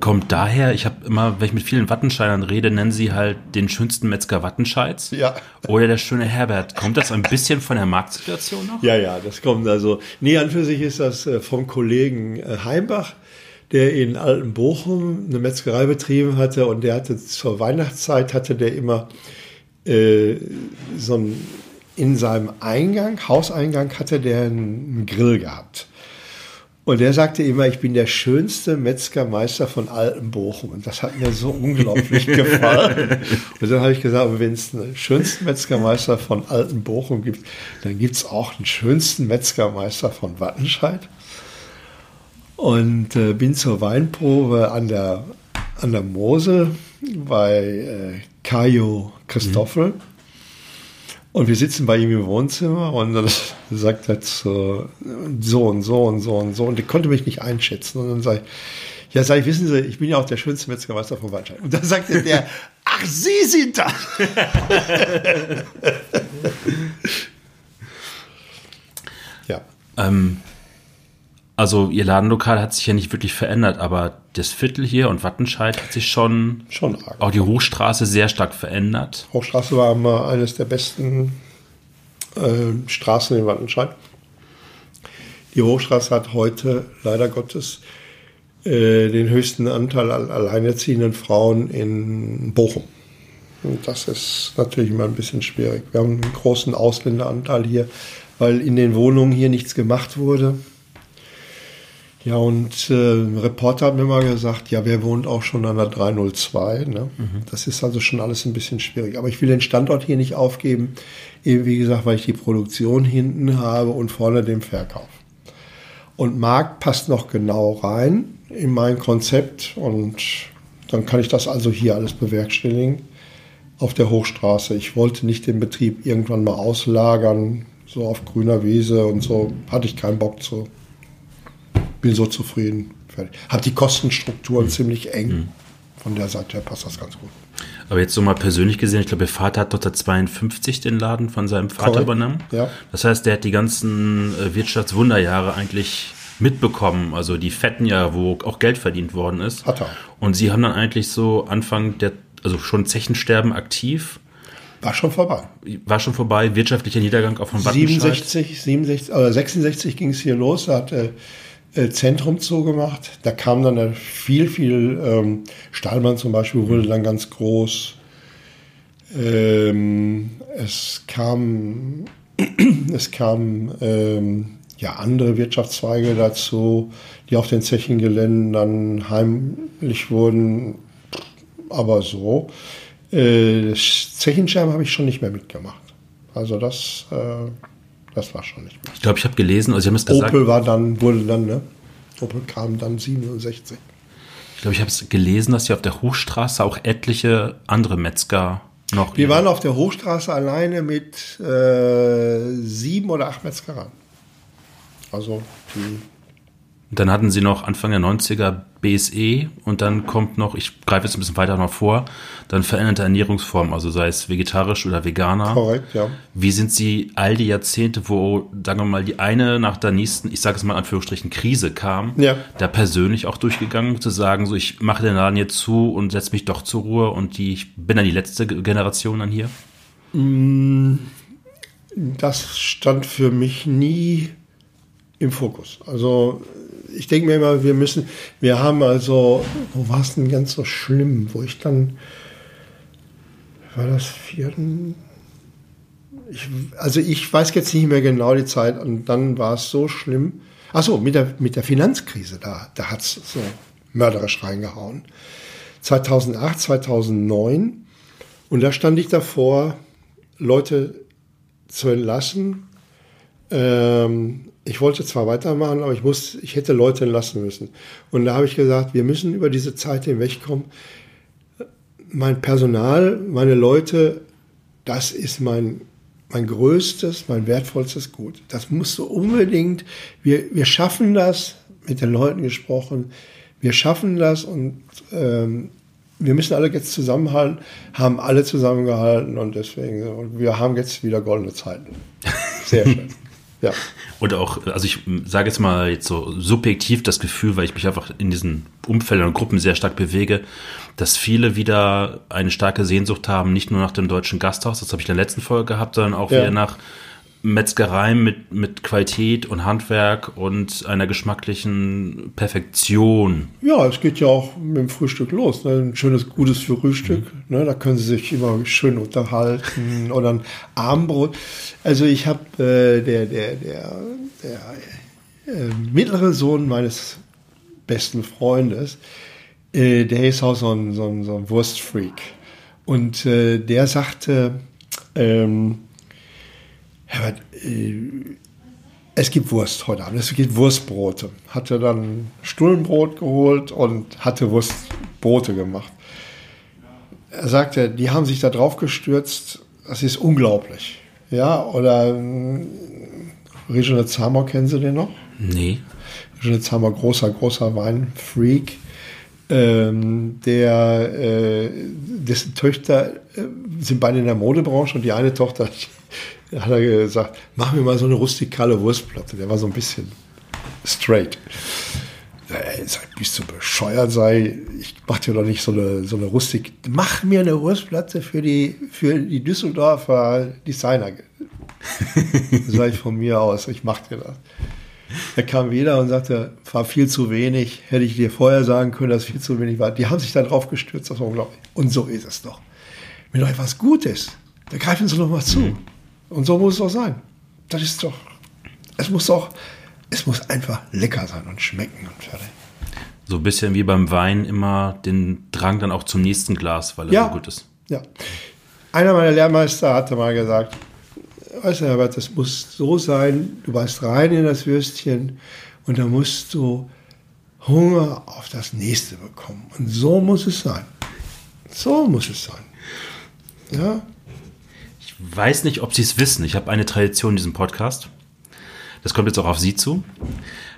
Kommt daher, ich habe immer, wenn ich mit vielen Wattenscheidern rede, nennen sie halt den schönsten Metzger Wattenscheids. Ja. Oder der schöne Herbert. Kommt das ein bisschen von der Marktsituation noch? Ja, ja, das kommt also. Nee, an für sich ist das äh, vom Kollegen äh, Heimbach, der in Altenbochum eine Metzgerei betrieben hatte und der hatte zur Weihnachtszeit hatte der immer äh, so ein in seinem Eingang, Hauseingang hatte der einen Grill gehabt. Und der sagte immer, ich bin der schönste Metzgermeister von Altenbochum. Und das hat mir so unglaublich [LAUGHS] gefallen. Und dann habe ich gesagt, wenn es einen schönsten Metzgermeister von Altenbochum gibt, dann gibt es auch einen schönsten Metzgermeister von Wattenscheid. Und äh, bin zur Weinprobe an der, an der Mosel bei äh, Kajo Christoffel. Und wir sitzen bei ihm im Wohnzimmer und dann [LAUGHS] sagt er zu so und so und so und so. Und der konnte mich nicht einschätzen. Und dann sage ich, ja, sag ich, wissen Sie, ich bin ja auch der schönste Metzgermeister von Waldscheid. Und dann sagte der, [LAUGHS] ach, Sie sind das. [LAUGHS] ja. Ähm, also Ihr Ladenlokal hat sich ja nicht wirklich verändert, aber das Viertel hier und Wattenscheid hat sich schon, Schon arg. auch die Hochstraße sehr stark verändert. Hochstraße war immer eines der besten äh, Straßen in Wattenscheid. Die Hochstraße hat heute leider Gottes äh, den höchsten Anteil an alleinerziehenden Frauen in Bochum. Und das ist natürlich immer ein bisschen schwierig. Wir haben einen großen Ausländeranteil hier, weil in den Wohnungen hier nichts gemacht wurde. Ja, und äh, ein Reporter hat mir mal gesagt, ja, wer wohnt auch schon an der 302? Ne? Mhm. Das ist also schon alles ein bisschen schwierig. Aber ich will den Standort hier nicht aufgeben, eben wie gesagt, weil ich die Produktion hinten habe und vorne den Verkauf. Und Markt passt noch genau rein in mein Konzept und dann kann ich das also hier alles bewerkstelligen auf der Hochstraße. Ich wollte nicht den Betrieb irgendwann mal auslagern, so auf grüner Wiese und so, hatte ich keinen Bock zu bin so zufrieden. Fertig. Hat die Kostenstrukturen mhm. ziemlich eng. Mhm. Von der Seite her passt das ganz gut. Aber jetzt so mal persönlich gesehen, ich glaube, Ihr Vater hat 1952 den Laden von seinem Vater Korrekt. übernommen. Ja. Das heißt, der hat die ganzen äh, Wirtschaftswunderjahre eigentlich mitbekommen, also die fetten Jahre, wo auch Geld verdient worden ist. Hat er. Und Sie haben dann eigentlich so Anfang der, also schon Zechensterben aktiv. War schon vorbei. War schon vorbei, wirtschaftlicher Niedergang auch von Wattenscheid. 67, 67, äh, 66 ging es hier los, da hat äh, äh, Zentrum zugemacht. Da kam dann viel, viel, ähm, Stahlmann zum Beispiel wurde dann ganz groß. Ähm, es kam, [CLEARS THROAT] es kam ähm, ja andere Wirtschaftszweige dazu, die auf den Zechengeländen dann heimlich wurden, aber so. Äh, Zechenscherben habe ich schon nicht mehr mitgemacht. Also das äh, das war schon nicht mehr. Ich glaube, ich habe gelesen, also Sie haben es gesagt. Opel war dann, wurde dann, ne? Opel kam dann 67. Ich glaube, ich habe es gelesen, dass Sie auf der Hochstraße auch etliche andere Metzger noch. Wir waren auf der Hochstraße alleine mit äh, sieben oder acht Metzgereien. Also die dann hatten sie noch Anfang der 90er BSE und dann kommt noch, ich greife jetzt ein bisschen weiter noch vor, dann veränderte Ernährungsformen, also sei es vegetarisch oder Veganer. Korrekt, ja. Wie sind Sie all die Jahrzehnte, wo, sagen wir mal, die eine nach der nächsten, ich sage es mal in Anführungsstrichen, Krise kam, ja. da persönlich auch durchgegangen, zu sagen, so ich mache den Laden jetzt zu und setze mich doch zur Ruhe und die, ich bin dann die letzte Generation dann hier? Mm, das stand für mich nie im Fokus. Also ich denke mir immer, wir müssen, wir haben also, wo war es denn ganz so schlimm, wo ich dann, war das vierten, ich, also ich weiß jetzt nicht mehr genau die Zeit und dann war es so schlimm. Achso, mit der, mit der Finanzkrise, da, da hat es so mörderisch reingehauen. 2008, 2009 und da stand ich davor, Leute zu entlassen, ähm, ich wollte zwar weitermachen, aber ich muss, ich hätte Leute entlassen müssen. Und da habe ich gesagt, wir müssen über diese Zeit hinwegkommen. Mein Personal, meine Leute, das ist mein, mein größtes, mein wertvollstes Gut. Das musst du unbedingt, wir, wir schaffen das, mit den Leuten gesprochen, wir schaffen das und ähm, wir müssen alle jetzt zusammenhalten, haben alle zusammengehalten und deswegen, und wir haben jetzt wieder goldene Zeiten. [LAUGHS] Sehr schön. Ja. [LAUGHS] Und auch, also ich sage jetzt mal jetzt so subjektiv das Gefühl, weil ich mich einfach in diesen Umfeldern und Gruppen sehr stark bewege, dass viele wieder eine starke Sehnsucht haben, nicht nur nach dem deutschen Gasthaus, das habe ich in der letzten Folge gehabt, sondern auch ja. wieder nach Metzgerei mit, mit Qualität und Handwerk und einer geschmacklichen Perfektion. Ja, es geht ja auch mit dem Frühstück los. Ne? Ein schönes, gutes Frühstück. Mhm. Ne? Da können Sie sich immer schön unterhalten [LAUGHS] oder ein Abendbrot. Also ich habe äh, der, der, der, der äh, mittlere Sohn meines besten Freundes, äh, der ist auch so ein, so ein, so ein Wurstfreak. Und äh, der sagte, ähm, Herbert, äh, es gibt Wurst heute Abend, es gibt Wurstbrote. Hatte dann Stullenbrot geholt und hatte Wurstbrote gemacht. Er sagte, die haben sich da drauf gestürzt, das ist unglaublich. Ja, oder äh, Regine Zamer, kennen Sie den noch? Nee. Regine Zamer, großer, großer Weinfreak. Ähm, der, äh, dessen Töchter äh, sind beide in der Modebranche und die eine Tochter hat er gesagt, mach mir mal so eine rustikale Wurstplatte. Der war so ein bisschen straight. Ey, bist du bescheuert sei, ich mach dir doch nicht so eine, so eine Rustik. Mach mir eine Wurstplatte für die, für die Düsseldorfer Designer. [LAUGHS] sag ich von mir aus, ich mach dir das. Er kam wieder und sagte, war viel zu wenig, hätte ich dir vorher sagen können, dass viel zu wenig war. Die haben sich da drauf gestürzt, das war unglaublich. Und so ist es doch. wenn doch etwas gut ist, dann greifen Sie doch mal zu. Mhm. Und so muss es auch sein. Das ist doch, es muss doch, es muss einfach lecker sein und schmecken und fertig. So ein bisschen wie beim Wein immer den Drang dann auch zum nächsten Glas, weil er ja, so gut ist. Ja. Einer meiner Lehrmeister hatte mal gesagt, weißt du, Herbert, das muss so sein, du beißt rein in das Würstchen und dann musst du Hunger auf das nächste bekommen. Und so muss es sein. So muss es sein. Ja. Weiß nicht, ob Sie es wissen. Ich habe eine Tradition in diesem Podcast. Das kommt jetzt auch auf Sie zu.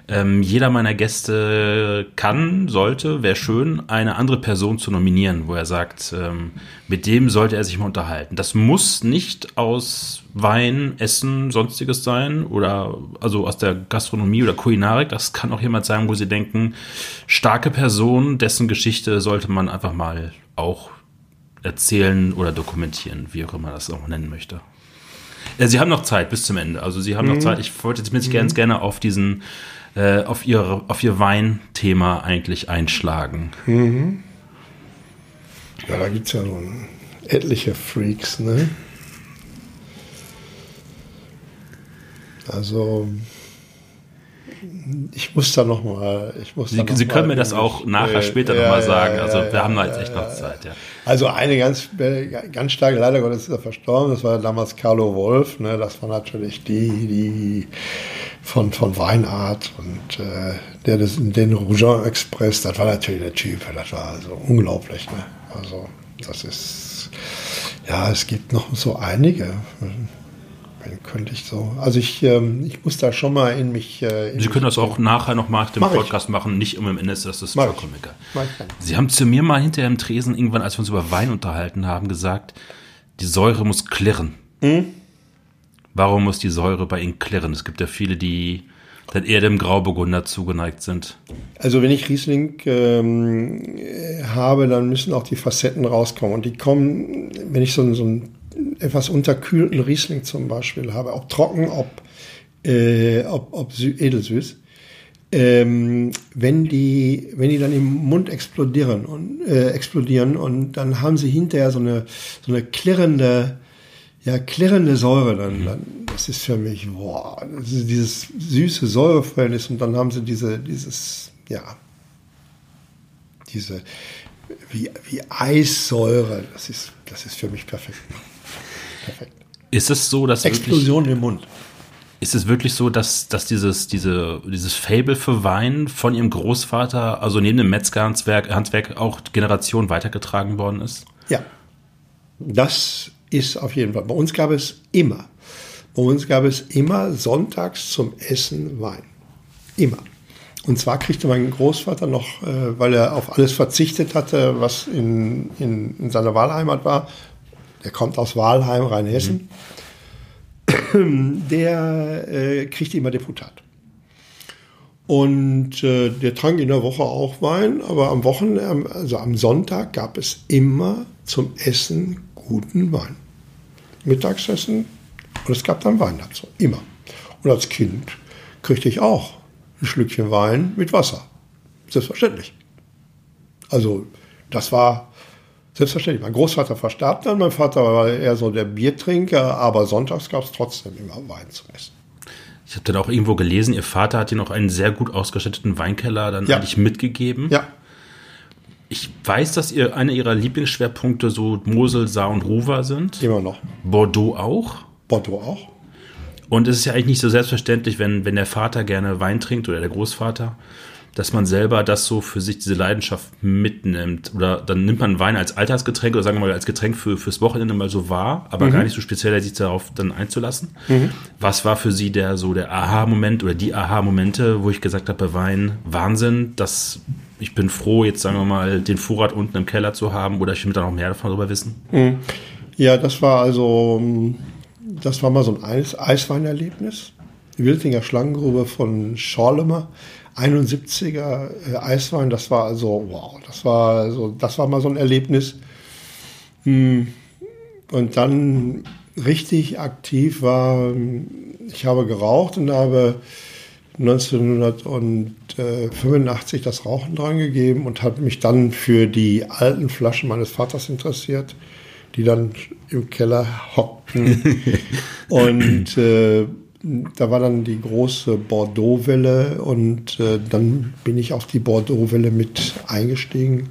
Ähm, jeder meiner Gäste kann, sollte, wäre schön, eine andere Person zu nominieren, wo er sagt, ähm, mit dem sollte er sich mal unterhalten. Das muss nicht aus Wein, Essen, sonstiges sein oder also aus der Gastronomie oder Kulinarik. Das kann auch jemand sein, wo sie denken, starke Person, dessen Geschichte sollte man einfach mal auch erzählen oder dokumentieren, wie auch immer das auch nennen möchte. Ja, Sie haben noch Zeit bis zum Ende. Also Sie haben mhm. noch Zeit. Ich wollte jetzt mhm. ganz gerne auf diesen, äh, auf Ihr, auf Ihr Weinthema eigentlich einschlagen. Mhm. Ja, da gibt es ja nun etliche Freaks, ne? Also ich muss da noch mal. Ich muss Sie, Sie können mir das auch nachher äh, später ja, noch mal sagen. Also ja, wir haben da jetzt echt noch Zeit. Also eine ganz ganz starke, leider Gottes ist er verstorben. Das war damals Carlo Wolf. Ne? Das war natürlich die die von von Weinart und äh, der das, den Rougon Express. Das war natürlich der Typ. Das war also unglaublich. Ne? Also das ist ja es gibt noch so einige könnte ich so. Also ich, ähm, ich muss da schon mal in mich. Äh, in Sie können das auch nachher noch mal dem Podcast ich. machen, nicht immer im Ende ist das ist vollkommen egal. Sie haben zu mir mal hinterher im Tresen irgendwann, als wir uns über Wein unterhalten haben, gesagt, die Säure muss klirren. Mhm. Warum muss die Säure bei Ihnen klirren? Es gibt ja viele, die dann eher dem Grauburgunder zugeneigt sind. Also wenn ich Riesling ähm, habe, dann müssen auch die Facetten rauskommen. Und die kommen, wenn ich so, so ein etwas unterkühlten Riesling zum Beispiel habe, ob trocken, ob, äh, ob, ob edelsüß, ähm, wenn, die, wenn die dann im Mund explodieren und, äh, explodieren und dann haben sie hinterher so eine, so eine klirrende, ja, klirrende Säure dann, mhm. dann das ist für mich, boah, das ist dieses süße Säureverhältnis und dann haben sie diese, dieses, ja, diese, wie, wie Eissäure, das ist, das ist für mich perfekt. Perfekt. Ist es so, dass Explosion wirklich, im Mund. Ist es wirklich so, dass, dass dieses, diese, dieses Fable für Wein von ihrem Großvater, also neben dem Metzgerhandwerk Handwerk auch Generation weitergetragen worden ist? Ja, das ist auf jeden Fall. Bei uns gab es immer, bei uns gab es immer sonntags zum Essen Wein. Immer. Und zwar kriegte mein Großvater noch, äh, weil er auf alles verzichtet hatte, was in, in, in seiner Wahlheimat war, der kommt aus Walheim, Rheinhessen, mhm. der äh, kriegt immer Deputat. Und äh, der trank in der Woche auch Wein, aber am Wochenende, also am Sonntag gab es immer zum Essen guten Wein. Mittagsessen und es gab dann Wein dazu, immer. Und als Kind kriegte ich auch ein Schlückchen Wein mit Wasser. Selbstverständlich. Also das war Selbstverständlich. Mein Großvater verstarb dann, mein Vater war eher so der Biertrinker, aber sonntags gab es trotzdem immer Wein zu essen. Ich habe dann auch irgendwo gelesen, Ihr Vater hat Ihnen auch einen sehr gut ausgestatteten Weinkeller dann ja. eigentlich mitgegeben. Ja. Ich weiß, dass ihr einer Ihrer Lieblingsschwerpunkte so Mosel, Saar und Ruwer sind. Immer noch. Bordeaux auch? Bordeaux auch. Und es ist ja eigentlich nicht so selbstverständlich, wenn, wenn der Vater gerne Wein trinkt oder der Großvater, dass man selber das so für sich, diese Leidenschaft mitnimmt. Oder dann nimmt man Wein als Alltagsgetränk oder sagen wir mal als Getränk für, fürs Wochenende mal so wahr, aber mhm. gar nicht so speziell, sich darauf dann einzulassen. Mhm. Was war für Sie der so der Aha-Moment oder die Aha-Momente, wo ich gesagt habe, bei Wein, Wahnsinn, dass ich bin froh, jetzt sagen wir mal, den Vorrat unten im Keller zu haben oder ich will da noch mehr davon darüber wissen? Mhm. Ja, das war also, das war mal so ein Eis Eisweinerlebnis. Die Wiltinger Schlangengrube von Schorlemer 71er äh, Eiswein, das war also, wow, das war also, das war mal so ein Erlebnis. Hm. Und dann richtig aktiv war, ich habe geraucht und habe 1985 das Rauchen dran gegeben und habe mich dann für die alten Flaschen meines Vaters interessiert, die dann im Keller hockten. [LAUGHS] und äh, da war dann die große Bordeaux-Welle und äh, dann bin ich auf die Bordeaux-Welle mit eingestiegen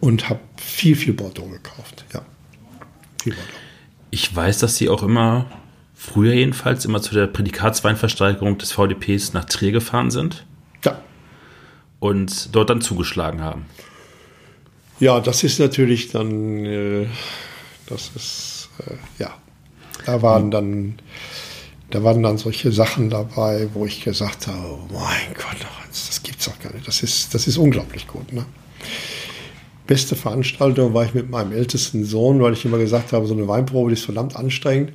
und habe viel, viel Bordeaux gekauft. Ja, viel Bordeaux. Ich weiß, dass Sie auch immer, früher jedenfalls, immer zu der Prädikatsweinversteigerung des VDPs nach Trier gefahren sind. Ja. Und dort dann zugeschlagen haben. Ja, das ist natürlich dann, äh, das ist, äh, ja, da waren dann, da waren dann solche Sachen dabei, wo ich gesagt habe, oh mein Gott, das gibt's doch gar nicht. Das ist, das ist unglaublich gut. Ne? Beste Veranstaltung war ich mit meinem ältesten Sohn, weil ich immer gesagt habe, so eine Weinprobe die ist verdammt anstrengend.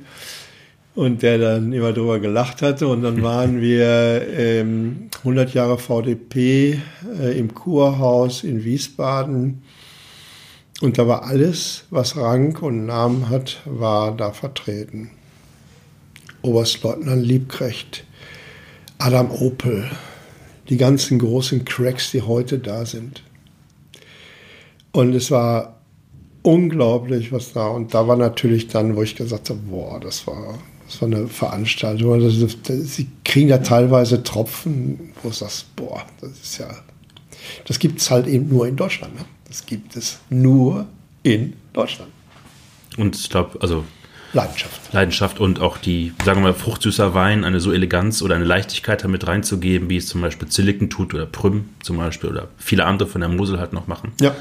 Und der dann immer drüber gelacht hatte. Und dann waren wir ähm, 100 Jahre VDP äh, im Kurhaus in Wiesbaden und da war alles, was Rang und Namen hat, war da vertreten. Oberstleutnant Liebkrecht, Adam Opel, die ganzen großen Cracks, die heute da sind. Und es war unglaublich, was da. Und da war natürlich dann, wo ich gesagt habe, boah, das war, das war eine Veranstaltung. Also, sie kriegen da teilweise Tropfen, wo du sagst, boah, das ist ja, das gibt es halt eben nur in Deutschland. Ne? Das gibt es nur in Deutschland. Und ich glaube, also Leidenschaft. Leidenschaft und auch die, sagen wir mal, fruchtsüßer Wein, eine so Eleganz oder eine Leichtigkeit damit reinzugeben, wie es zum Beispiel Zilliken tut oder Prüm zum Beispiel oder viele andere von der Mosel halt noch machen. Ja.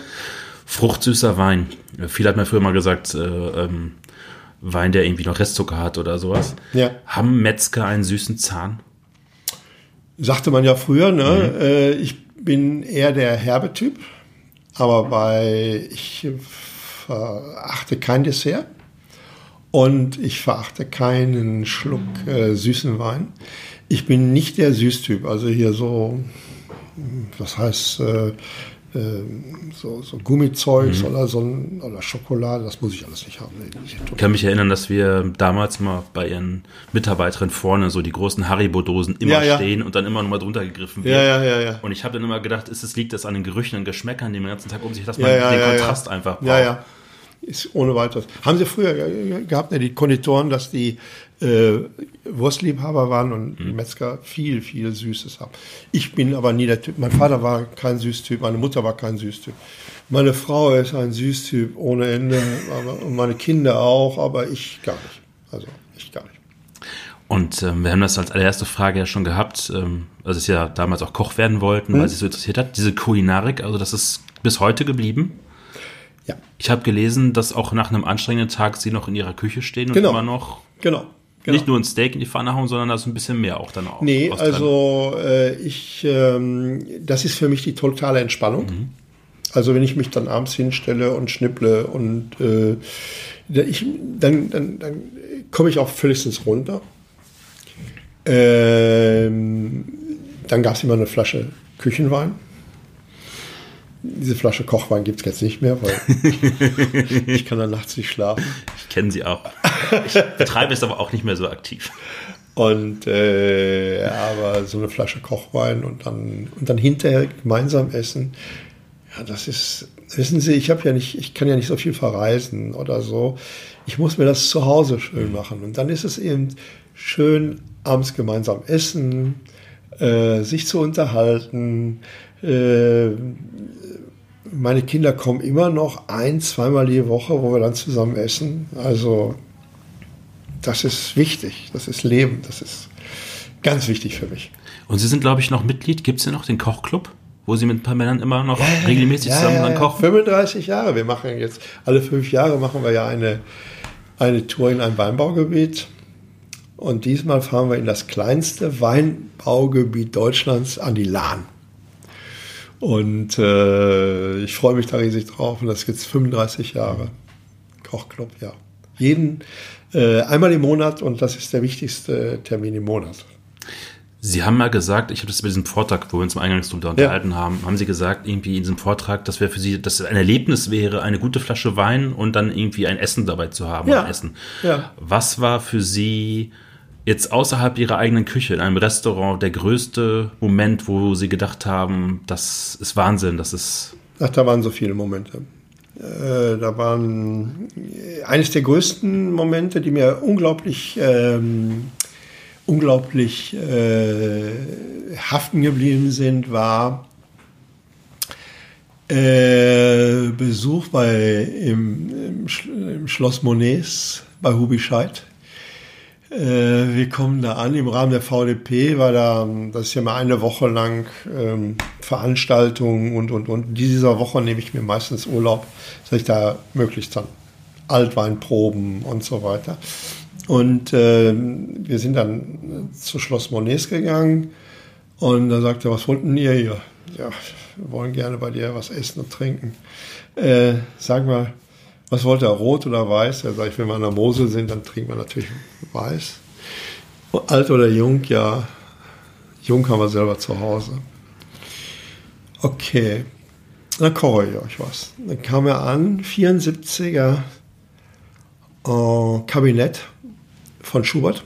Fruchtsüßer Wein. Viele hat mir früher mal gesagt, äh, ähm, Wein, der irgendwie noch Restzucker hat oder sowas. Ja. Haben Metzger einen süßen Zahn? Sagte man ja früher, ne? Mhm. Äh, ich bin eher der herbe Typ. Aber bei, ich verachte kein Dessert und ich verachte keinen Schluck äh, süßen Wein. Ich bin nicht der Süßtyp, also hier so, was heißt, äh, ähm, so, so Gummizeugs mhm. oder so ein, oder Schokolade, das muss ich alles nicht haben. Ich kann mich erinnern, dass wir damals mal bei ihren Mitarbeiterinnen vorne so die großen Haribo-Dosen immer ja, ja. stehen und dann immer nochmal drunter gegriffen wird. Ja, ja, ja, Und ich habe dann immer gedacht, ist es liegt das an den Gerüchen und Geschmäckern, die man den ganzen Tag um sich, dass man den Kontrast einfach braucht. Ja, ja. Ist ohne weiteres. Haben Sie früher gehabt, ne, die Konditoren, dass die äh, Wurstliebhaber waren und mhm. Metzger viel, viel Süßes haben. Ich bin aber nie der Typ. Mein Vater war kein Süßtyp, meine Mutter war kein Süßtyp. Meine Frau ist ein Süßtyp ohne Ende und meine Kinder auch, aber ich gar nicht. Also ich gar nicht. Und ähm, wir haben das als allererste Frage ja schon gehabt, ähm, als Sie ja damals auch Koch werden wollten, mhm. weil Sie es so interessiert hat. Diese Kulinarik, also das ist bis heute geblieben. Ja. Ich habe gelesen, dass auch nach einem anstrengenden Tag Sie noch in Ihrer Küche stehen und genau. immer noch genau. Genau. Nicht nur ein Steak in die Pfanne hauen, sondern da ist ein bisschen mehr auch dann auch. Nee, also äh, ich, ähm, das ist für mich die totale Entspannung. Mhm. Also wenn ich mich dann abends hinstelle und schnipple und äh, ich, dann, dann, dann komme ich auch völligstens runter. Ähm, dann gab es immer eine Flasche Küchenwein. Diese Flasche Kochwein gibt es jetzt nicht mehr, weil ich kann dann nachts nicht schlafen. Ich kenne sie auch. Ich betreibe es aber auch nicht mehr so aktiv. Und äh, aber so eine Flasche Kochwein und dann und dann hinterher gemeinsam essen, ja, das ist, wissen Sie, ich habe ja nicht, ich kann ja nicht so viel verreisen oder so. Ich muss mir das zu Hause schön machen. Und dann ist es eben schön, abends gemeinsam essen, äh, sich zu unterhalten, äh, meine Kinder kommen immer noch ein, zweimal die Woche, wo wir dann zusammen essen. Also das ist wichtig, das ist Leben, das ist ganz wichtig für mich. Und Sie sind, glaube ich, noch Mitglied. Gibt es denn noch den Kochclub, wo Sie mit ein paar Männern immer noch ja, regelmäßig ja, zusammen ja, kochen? 35 Jahre. Wir machen jetzt, alle fünf Jahre machen wir ja eine, eine Tour in ein Weinbaugebiet. Und diesmal fahren wir in das kleinste Weinbaugebiet Deutschlands an die Lahn. Und äh, ich freue mich da riesig drauf. Und das jetzt 35 Jahre. Kochclub, ja. Jeden, äh, einmal im Monat und das ist der wichtigste Termin im Monat. Sie haben mal gesagt, ich habe das bei diesem Vortrag, wo wir uns im Eingangsraum unterhalten ja. haben, haben Sie gesagt, irgendwie in diesem Vortrag, dass wäre für Sie, dass ein Erlebnis wäre, eine gute Flasche Wein und dann irgendwie ein Essen dabei zu haben. Ja. Essen. Ja. Was war für Sie jetzt außerhalb ihrer eigenen Küche, in einem Restaurant, der größte Moment, wo sie gedacht haben, das ist Wahnsinn, das ist. Ach, da waren so viele Momente. Äh, da waren eines der größten Momente, die mir unglaublich, ähm, unglaublich äh, haften geblieben sind, war äh, Besuch bei, im, im, Schloss Monets bei Hubi Scheid. Äh, wir kommen da an im Rahmen der VDP, war da, das ist ja mal eine Woche lang ähm, Veranstaltungen und, und, und. Dieser Woche nehme ich mir meistens Urlaub, dass ich da möglichst dann Altweinproben und so weiter. Und äh, wir sind dann zu Schloss Monets gegangen und da sagte er, was wollten ihr hier? Ja, wir wollen gerne bei dir was essen und trinken. Äh, sag mal, was wollte er, rot oder weiß? Er sagt, wenn wir an der Mosel sind, dann trinken wir natürlich weiß. Alt oder jung, ja. Jung haben wir selber zu Hause. Okay, dann koche ich euch was. Dann kam er an, 74er äh, Kabinett von Schubert,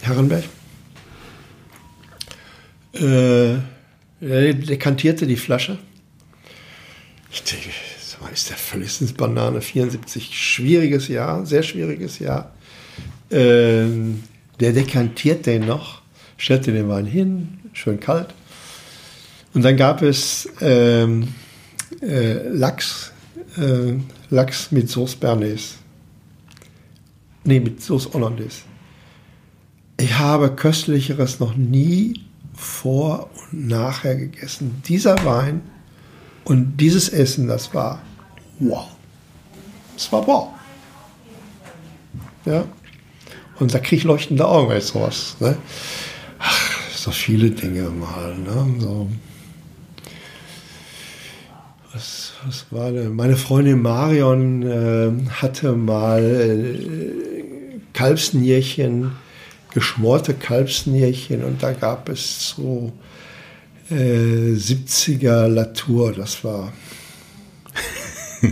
Herrenberg. Äh, er dekantierte die Flasche. Ich denke, das ist der völligstens Banane. 74, schwieriges Jahr, sehr schwieriges Jahr. Ähm, der dekantiert den noch, stellte den Wein hin, schön kalt. Und dann gab es ähm, äh, Lachs, äh, Lachs mit Sauce Bernays. Nee, mit Sauce Hollandaise. Ich habe köstlicheres noch nie vor und nachher gegessen. Dieser Wein und dieses Essen, das war wow. Das war wow. Ja. Und da kriege ich leuchtende Augen bei sowas. Ne? Ach, so viele Dinge mal. Ne? So. Was, was war denn? Meine Freundin Marion äh, hatte mal äh, Kalbsnierchen geschmorte Kalbsnierchen und da gab es so äh, 70er Latour. Das war,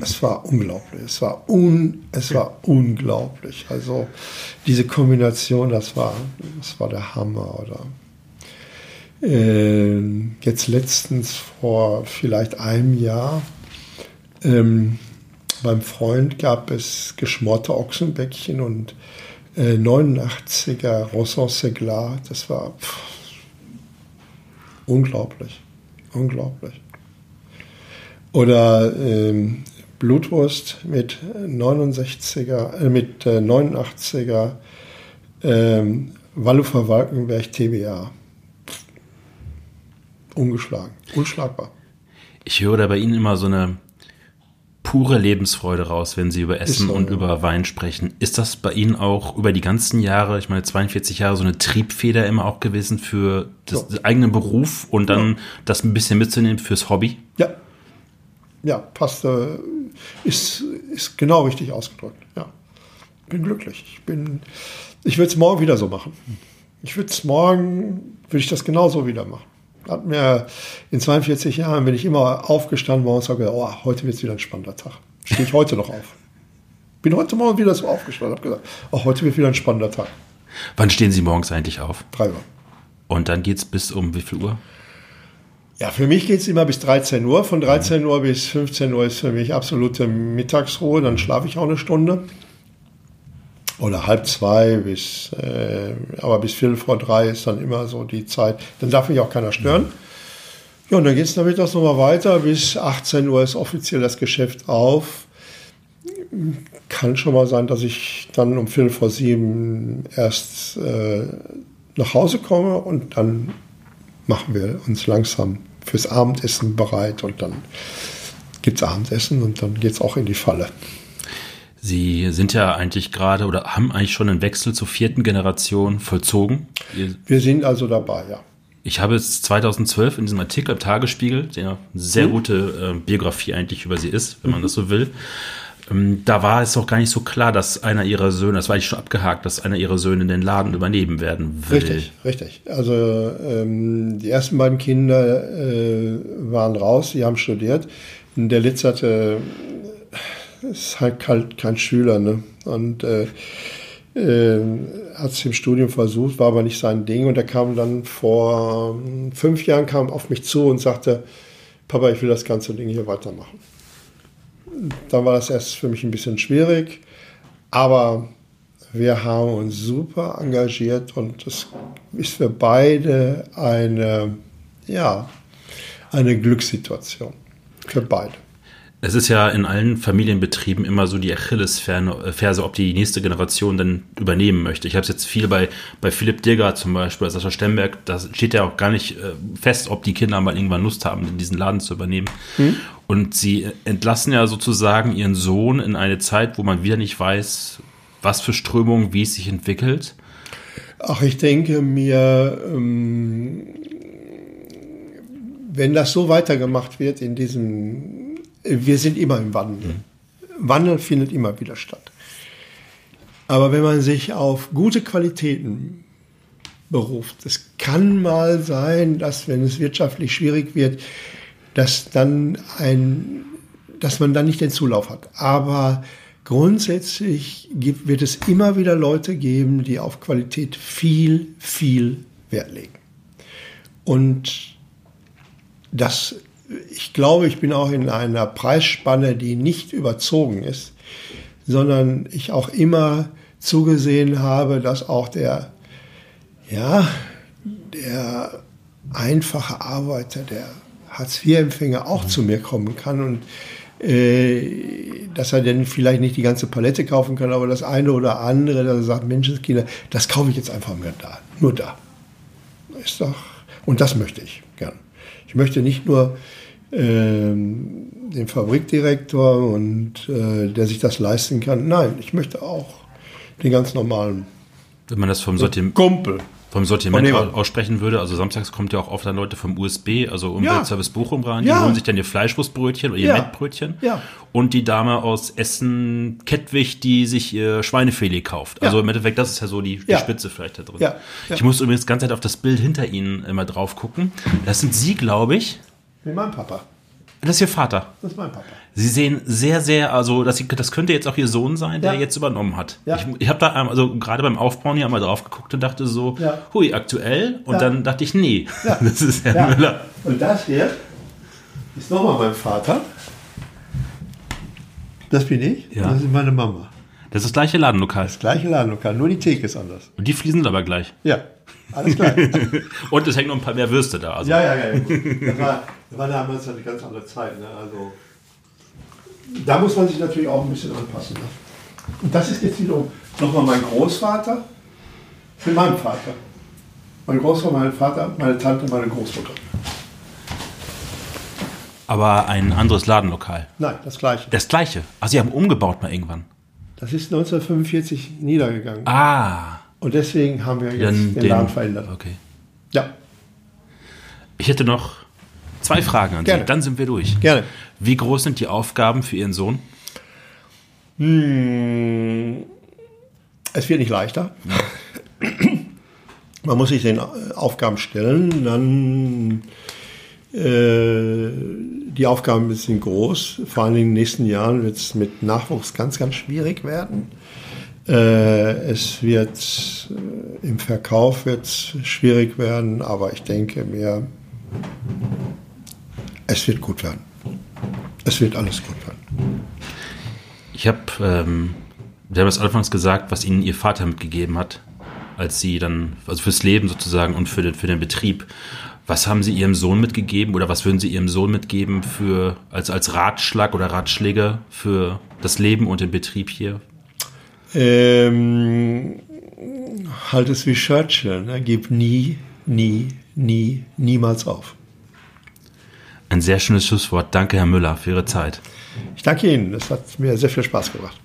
das war unglaublich. Es war, un, es war unglaublich. Also diese Kombination, das war, das war der Hammer. Oder äh, jetzt letztens vor vielleicht einem Jahr ähm, beim Freund gab es geschmorte Ochsenbäckchen und 89er äh, Rosson Seglar, das war pff, unglaublich, unglaublich. Oder ähm, Blutwurst mit 69er, äh, mit äh, 89er ähm, Wallufer Walkenberg TBA. Ungeschlagen, unschlagbar. Ich höre da bei Ihnen immer so eine pure Lebensfreude raus, wenn Sie über Essen so, und ja. über Wein sprechen. Ist das bei Ihnen auch über die ganzen Jahre, ich meine 42 Jahre, so eine Triebfeder immer auch gewesen für das, ja. eigenen Beruf und dann ja. das ein bisschen mitzunehmen fürs Hobby? Ja. Ja, passt. Ist, ist genau richtig ausgedrückt. Ja. Bin glücklich. Ich bin, ich würde es morgen wieder so machen. Ich würde es morgen, würde ich das genauso wieder machen. Hat mir in 42 Jahren bin ich immer aufgestanden morgens und gesagt, oh, heute wird es wieder ein spannender Tag. Stehe ich heute noch auf. Bin heute Morgen wieder so aufgestanden und habe gesagt, oh, heute wird wieder ein spannender Tag. Wann stehen Sie morgens eigentlich auf? Drei Uhr. Und dann geht es bis um wie viel Uhr? Ja, für mich geht es immer bis 13 Uhr. Von 13 Uhr bis 15 Uhr ist für mich absolute Mittagsruhe. Dann schlafe ich auch eine Stunde oder halb zwei bis, äh, aber bis viertel vor drei ist dann immer so die Zeit. Dann darf mich auch keiner stören. Ja, und dann geht es nachmittags nochmal weiter. Bis 18 Uhr ist offiziell das Geschäft auf. Kann schon mal sein, dass ich dann um viertel vor sieben erst äh, nach Hause komme und dann machen wir uns langsam fürs Abendessen bereit und dann gibt es Abendessen und dann geht es auch in die Falle. Sie sind ja eigentlich gerade oder haben eigentlich schon einen Wechsel zur vierten Generation vollzogen. Wir sind also dabei, ja. Ich habe es 2012 in diesem Artikel im Tagesspiegel, der eine sehr mhm. gute äh, Biografie eigentlich über sie ist, wenn man das so will. Ähm, da war es auch gar nicht so klar, dass einer ihrer Söhne, das war eigentlich schon abgehakt, dass einer ihrer Söhne den Laden übernehmen werden will. Richtig, richtig. Also ähm, die ersten beiden Kinder äh, waren raus, sie haben studiert. Der Litz hatte ist halt, halt kein Schüler, ne? Und äh, äh, hat es im Studium versucht, war aber nicht sein Ding. Und er kam dann vor ähm, fünf Jahren kam auf mich zu und sagte, Papa, ich will das ganze Ding hier weitermachen. Dann war das erst für mich ein bisschen schwierig. Aber wir haben uns super engagiert und es ist für beide eine, ja, eine Glückssituation. Für beide. Es ist ja in allen Familienbetrieben immer so die Achillesferse, ob die nächste Generation dann übernehmen möchte. Ich habe es jetzt viel bei, bei Philipp Dirger zum Beispiel, Sascha Stemberg, da steht ja auch gar nicht äh, fest, ob die Kinder mal irgendwann Lust haben, diesen Laden zu übernehmen. Hm. Und sie entlassen ja sozusagen ihren Sohn in eine Zeit, wo man wieder nicht weiß, was für Strömungen, wie es sich entwickelt. Ach, ich denke mir, ähm, wenn das so weitergemacht wird in diesem wir sind immer im Wandel. Mhm. Wandel findet immer wieder statt. Aber wenn man sich auf gute Qualitäten beruft, es kann mal sein, dass wenn es wirtschaftlich schwierig wird, dass dann ein, dass man dann nicht den Zulauf hat. Aber grundsätzlich gibt, wird es immer wieder Leute geben, die auf Qualität viel, viel Wert legen. Und das ich glaube, ich bin auch in einer Preisspanne, die nicht überzogen ist, sondern ich auch immer zugesehen habe, dass auch der, ja, der einfache Arbeiter, der Hartz-IV-Empfänger auch zu mir kommen kann und äh, dass er denn vielleicht nicht die ganze Palette kaufen kann, aber das eine oder andere, dass er sagt, Menschenskinder, das kaufe ich jetzt einfach nur da, nur da. Ist doch, und das möchte ich gern. Ich möchte nicht nur ähm, den Fabrikdirektor und äh, der sich das leisten kann. Nein, ich möchte auch den ganz normalen wenn man das vom Sortiment, Kumpel. Vom Sortiment aussprechen würde, also samstags kommt ja auch oft dann Leute vom USB, also Umweltservice ja. Bochum rein, die ja. holen sich dann ihr Fleischwurstbrötchen oder ihr ja. Mettbrötchen. Ja. Und die Dame aus Essen, Kettwig, die sich ihr Schweinefilet kauft. Also im Endeffekt, das ist ja so die, die Spitze vielleicht da drin. Ja. Ich muss übrigens die ganze Zeit auf das Bild hinter Ihnen immer drauf gucken. Das sind Sie, glaube ich. Wie mein Papa. Das ist Ihr Vater. Das ist mein Papa. Sie sehen sehr, sehr, also das, das könnte jetzt auch Ihr Sohn sein, der ja. jetzt übernommen hat. Ja. Ich, ich habe da also gerade beim Aufbauen hier einmal drauf geguckt und dachte so, ja. hui, aktuell. Und dann dachte ich, nee, [LAUGHS] das ist Herr Müller. Und das hier ist nochmal mein Vater. Das bin ich. Ja. das ist meine Mama. Das ist das gleiche Ladenlokal. Das gleiche Ladenlokal, nur die Theke ist anders. Und die Fliesen sind aber gleich. Ja. Alles klar. [LAUGHS] und es hängen noch ein paar mehr Würste da. Also. Ja, ja, ja. Das war, das war damals eine ganz andere Zeit. Ne? Also, da muss man sich natürlich auch ein bisschen anpassen. Ne? Und das ist jetzt wiederum nochmal mein Großvater für meinen Vater. Mein Großvater, mein Vater, meine Tante, meine Großmutter. Aber ein anderes Ladenlokal? Nein, das gleiche. Das gleiche? Also Sie haben umgebaut mal irgendwann? Das ist 1945 niedergegangen. Ah. Und deswegen haben wir jetzt Dann den, Laden verändert. Okay. Ja. Ich hätte noch zwei Fragen an Gerne. Sie. Dann sind wir durch. Gerne. Wie groß sind die Aufgaben für Ihren Sohn? Hm, es wird nicht leichter. Ja. Man muss sich den Aufgaben stellen. Dann äh, die Aufgaben sind groß. Vor allem in den nächsten Jahren wird es mit Nachwuchs ganz, ganz schwierig werden. Äh, es wird äh, im Verkauf wird schwierig werden, aber ich denke mir, es wird gut werden. Es wird alles gut werden. Ich habe, ähm, Sie haben es anfangs gesagt, was Ihnen Ihr Vater mitgegeben hat, als Sie dann, also fürs Leben sozusagen und für den, für den Betrieb. Was haben Sie Ihrem Sohn mitgegeben oder was würden Sie Ihrem Sohn mitgeben für, als, als Ratschlag oder Ratschläge für das Leben und den Betrieb hier? Ähm, halt es wie Churchill, ne? gib nie, nie, nie, niemals auf. Ein sehr schönes Schlusswort. Danke, Herr Müller, für Ihre Zeit. Ich danke Ihnen. Das hat mir sehr viel Spaß gemacht.